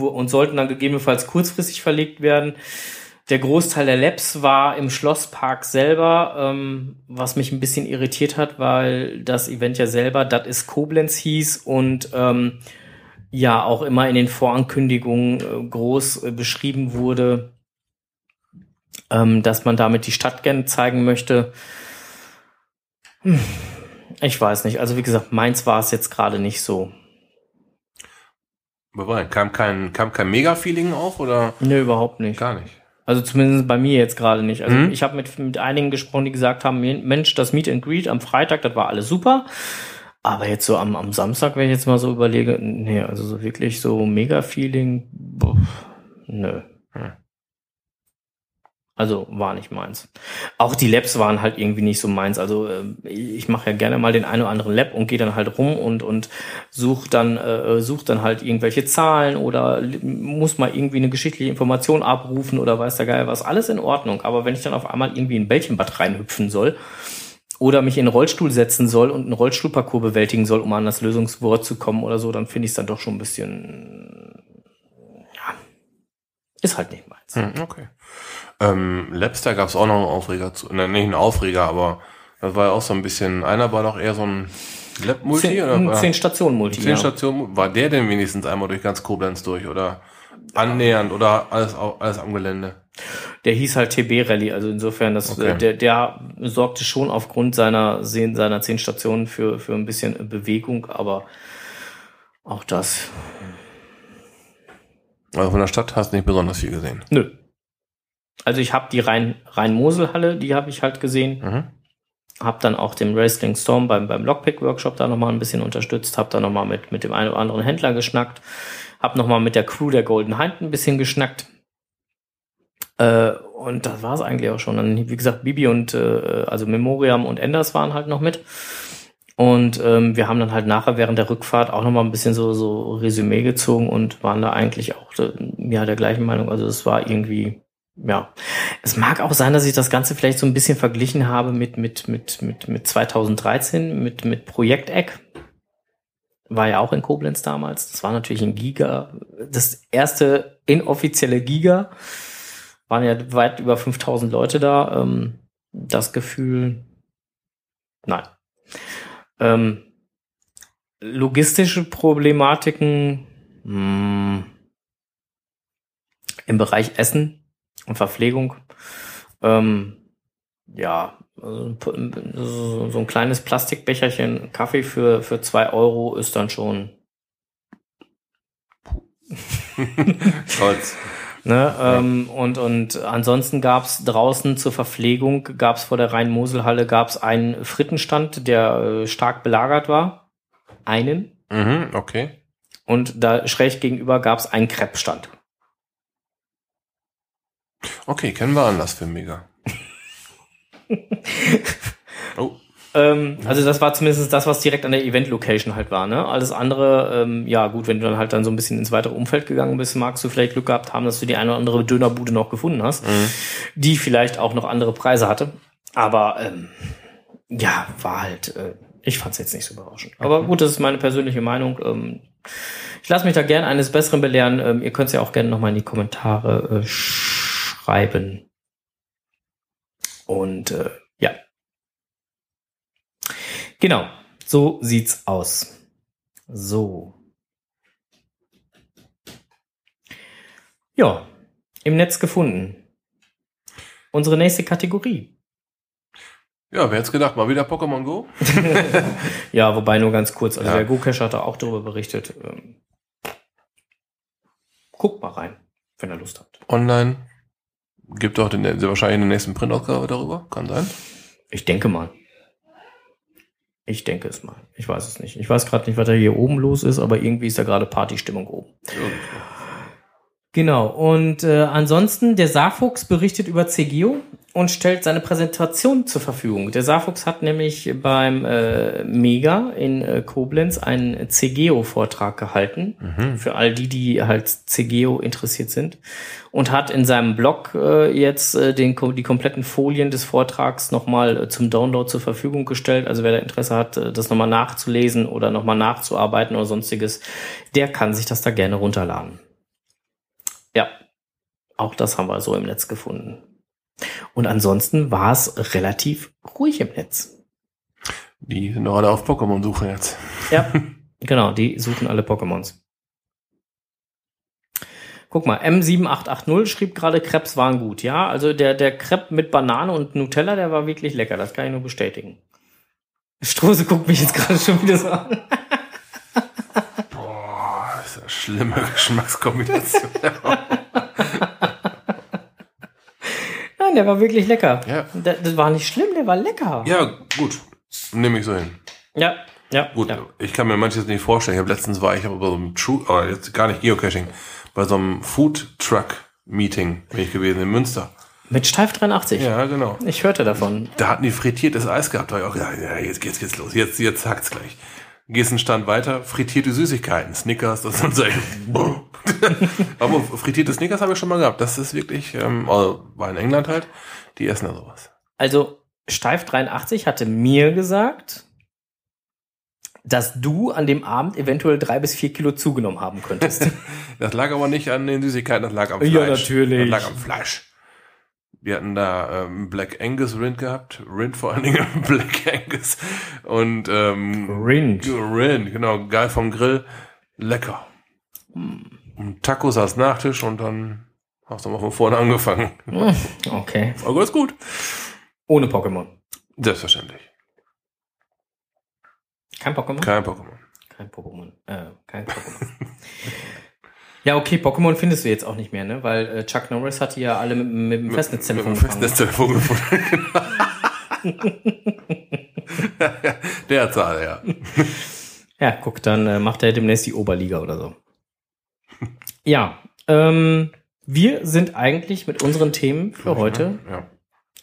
und sollten dann gegebenenfalls kurzfristig verlegt werden. Der Großteil der Labs war im Schlosspark selber, ähm, was mich ein bisschen irritiert hat, weil das Event ja selber, das ist Koblenz hieß und ähm, ja auch immer in den Vorankündigungen äh, groß äh, beschrieben wurde, ähm, dass man damit die Stadt gerne zeigen möchte. Hm, Ich weiß nicht. Also wie gesagt, meins war es jetzt gerade nicht so. Wobei, kam kein, kam kein Mega-Feeling auf oder Nö, überhaupt nicht. gar nicht? Also zumindest bei mir jetzt gerade nicht. Also Mhm. ich habe mit, mit einigen gesprochen, die gesagt haben, Mensch, das Meet and Greet am Freitag, das war alles super. Aber jetzt so am, am Samstag, wenn ich jetzt mal so überlege, nee, also so wirklich so Mega-Feeling, nö. Hm. Also war nicht meins. Auch die Labs waren halt irgendwie nicht so meins. Also äh, ich mache ja gerne mal den einen oder anderen Lab und gehe dann halt rum und und such dann äh, such dann halt irgendwelche Zahlen oder muss mal irgendwie eine geschichtliche Information abrufen oder weiß der Geil was. Alles in Ordnung. Aber wenn ich dann auf einmal irgendwie in ein Bällchenbad reinhüpfen soll oder mich in einen Rollstuhl setzen soll und einen Rollstuhlparcours bewältigen soll, um an das Lösungswort zu kommen oder so, dann finde ich es dann doch schon ein bisschen ja ist halt nicht meins. Hm, okay. Ähm, Labster gab es auch noch einen Aufreger zu. Nein, nicht einen Aufreger, aber das war ja auch so ein bisschen. Einer war doch eher so ein Lab-Multi Zehn, oder zehn Stationen Multi. Zehn ja. Stationen. War der denn wenigstens einmal durch ganz Koblenz durch oder annähernd oder alles, alles am Gelände? Der hieß halt TB Rally, also insofern, das, Okay. äh, der, der sorgte schon aufgrund seiner, sehen- seiner zehn Stationen für, für ein bisschen Bewegung, aber auch das, Also von der Stadt hast du nicht besonders viel gesehen. nö. Also ich habe die Rhein- Rhein-Mosel-Halle, die habe ich halt gesehen, Mhm. habe dann auch den Wrestling Storm beim, beim Lockpick-Workshop da nochmal ein bisschen unterstützt, habe da nochmal mit, mit dem einen oder anderen Händler geschnackt, habe nochmal mit der Crew der Golden Hind ein bisschen geschnackt. Äh, und das war es eigentlich auch schon. Dann, wie gesagt, Bibi und äh, also Memoriam und Enders waren halt noch mit. Und ähm, wir haben dann halt nachher während der Rückfahrt auch nochmal ein bisschen so, so Resümee gezogen und waren da eigentlich auch äh, ja, der gleichen Meinung. Also es war irgendwie, ja. Es mag auch sein, dass ich das Ganze vielleicht so ein bisschen verglichen habe mit, mit, mit, mit, mit 2013, mit, mit Projekt Eck. War ja auch in Koblenz damals. Das war natürlich ein Giga. Das erste inoffizielle Giga. Waren ja weit über 5000 Leute da. Ähm, das Gefühl, nein. Ähm, logistische Problematiken mh, im Bereich Essen und Verpflegung. Ähm, ja, also so so ein kleines Plastikbecherchen Kaffee für, für zwei Euro ist dann schon [LAUGHS] Stolz. [LAUGHS] Ne, ähm, und, und ansonsten gab's draußen zur Verpflegung, gab's vor der Rhein-Mosel-Halle gab's einen Frittenstand, der äh, stark belagert war. Einen. Mhm, okay. Und da schräg gegenüber gab's einen Crepe-Stand. Okay, kennen wir anders für Mega. [LAUGHS] oh, Ähm, also das war zumindest das, was direkt an der Event-Location halt war. Ne? Alles andere, ähm, ja gut, wenn du dann halt dann so ein bisschen ins weitere Umfeld gegangen bist, magst du vielleicht Glück gehabt haben, dass du die eine oder andere Dönerbude noch gefunden hast, die vielleicht auch noch andere Preise hatte. Aber ähm, ja, war halt, äh, ich fand's jetzt nicht so berauschend. Aber gut, das ist meine persönliche Meinung. Ähm, ich lasse mich da gerne eines Besseren belehren. Ähm, ihr könnt es ja auch gerne nochmal in die Kommentare äh, schreiben. Und äh, ja, Genau, so sieht's aus. So. Ja, im Netz gefunden. Unsere nächste Kategorie. Ja, wer hätte gedacht, mal wieder Pokémon Go? [LAUGHS] Ja, wobei nur ganz kurz. Also Ja. der GoCache hat da auch darüber berichtet. Ähm, Guckt mal rein, wenn ihr Lust habt. Online. Gibt auch den, wahrscheinlich in der nächsten Printausgabe darüber. Kann sein. Ich denke mal. Ich denke es mal. Ich weiß es nicht. Ich weiß gerade nicht, was da hier oben los ist, aber irgendwie ist da gerade Partystimmung oben. Genau. Und äh, ansonsten, der Saarfuchs berichtet über CGO und stellt seine Präsentation zur Verfügung. Der Saarfuchs hat nämlich beim äh, Mega in äh, Koblenz einen CGO-Vortrag gehalten. Mhm. Für all die, die halt CGO interessiert sind. Und hat in seinem Blog äh, jetzt äh, den, die kompletten Folien des Vortrags nochmal äh, zum Download zur Verfügung gestellt. Also wer da Interesse hat, äh, das nochmal nachzulesen oder nochmal nachzuarbeiten oder sonstiges, der kann sich das da gerne runterladen. Ja, auch das haben wir so im Netz gefunden. Und ansonsten war es relativ ruhig im Netz. Die sind doch alle auf Pokémon-Suche jetzt. Ja, [LAUGHS] genau, die suchen alle Pokémons. Guck mal, M7880 schrieb gerade, Krebs waren gut. Ja, also der, der Crepe mit Banane und Nutella, der war wirklich lecker. Das kann ich nur bestätigen. Strose guckt mich jetzt gerade schon wieder so an. [LAUGHS] Boah, das ist eine schlimme Geschmackskombination. [LAUGHS] Nein, der war wirklich lecker. ja. Der, das war nicht schlimm, der war lecker. ja, gut. Nehme ich so hin. ja, ja. Gut, ja. ich kann mir manches nicht vorstellen. Ich habe letztens war ich bei so einem True, oh, jetzt gar nicht Geocaching, bei so einem Food Truck Meeting bin ich gewesen in Münster. Mit Steif 83. Ja, genau. Ich hörte davon. Da hatten die frittiertes Eis gehabt. Da war ich auch, ja, ja jetzt geht's, geht's los. Jetzt, jetzt hackt's gleich. Gehst einen Stand weiter, frittierte Süßigkeiten, Snickers, das und so. [LAUGHS] Aber frittierte Snickers habe ich schon mal gehabt. Das ist wirklich, ähm, also war in England halt, die essen da sowas. Also, Steif 83 hatte mir gesagt, dass du an dem Abend eventuell drei bis vier Kilo zugenommen haben könntest. [LAUGHS] Das lag aber nicht an den Süßigkeiten, das lag am Ja, Fleisch. natürlich. Das lag am Fleisch. Wir hatten da ähm, Black Angus Rind gehabt. Rind vor allen Dingen [LAUGHS] Black Angus. Und ähm, Rind. Rind, genau, geil vom Grill. Lecker. Hm. Und Tacos als Nachtisch und dann hast du mal von vorne angefangen. Okay. Aber ist gut. Ohne Pokémon. Selbstverständlich. Kein Pokémon? Kein Pokémon. Kein Pokémon. Äh, kein Pokémon. [LAUGHS] ja, okay, Pokémon findest du jetzt auch nicht mehr, ne? Weil äh, Chuck Norris hat die ja alle mit, mit dem Festnetztelefon Mit dem gefangen. Festnetztelefon gefunden. [LAUGHS] [LAUGHS] Der hat's alle, ja. [LAUGHS] Ja, guck, dann äh, macht er demnächst die Oberliga oder so. ja, ähm, wir sind eigentlich mit unseren Themen für heute Ja.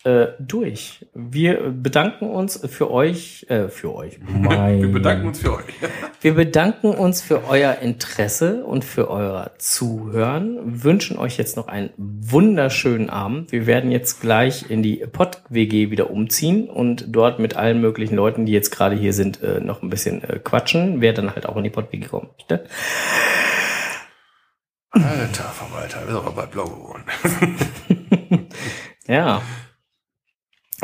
Äh, durch. Wir bedanken uns für euch, äh, für euch. [LAUGHS] Wir bedanken uns für euch. [LAUGHS] Wir bedanken uns für euer Interesse und für euer Zuhören. Wünschen euch jetzt noch einen wunderschönen Abend. Wir werden jetzt gleich in die Pod-WG wieder umziehen und dort mit allen möglichen Leuten, die jetzt gerade hier sind, äh, noch ein bisschen äh, quatschen. Wer dann halt auch in die Pod-WG kommen möchte. Alter Verwalter, wir sind aber bei Blau geworden. [LAUGHS] Ja.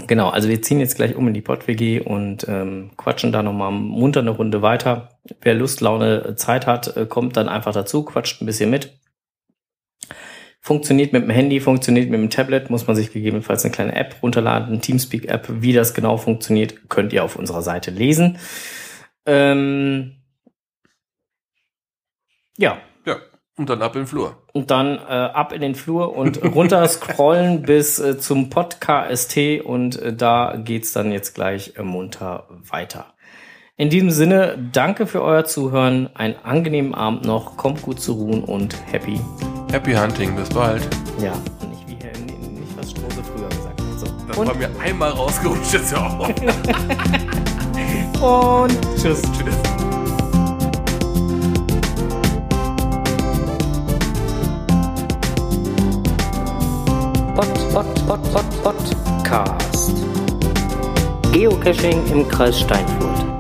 Genau, also wir ziehen jetzt gleich um in die Pott-WG und ähm, quatschen da nochmal munter eine Runde weiter. Wer Lust, Laune, Zeit hat, äh, kommt dann einfach dazu, quatscht ein bisschen mit. Funktioniert mit dem Handy, funktioniert mit dem Tablet, muss man sich gegebenenfalls eine kleine App runterladen, eine Teamspeak-App. Wie das genau funktioniert, könnt ihr auf unserer Seite lesen. Ähm, ja, Ja, und dann ab in den Flur. und dann äh, ab in den Flur und runter scrollen [LAUGHS] bis äh, zum Podcast und äh, da geht's dann jetzt gleich äh, munter weiter. In diesem Sinne, danke für euer Zuhören, einen angenehmen Abend noch, kommt gut zu ruhen und happy. Happy Hunting, bis bald. Ja, und nicht wie Herr, nicht was Strose früher gesagt hat. So. Das war mir einmal rausgerutscht jetzt ja auch. Und, und tschüss. Tschüss. Pod, Pod, Pod, Podcast. Geocaching im Kreis Steinfurt.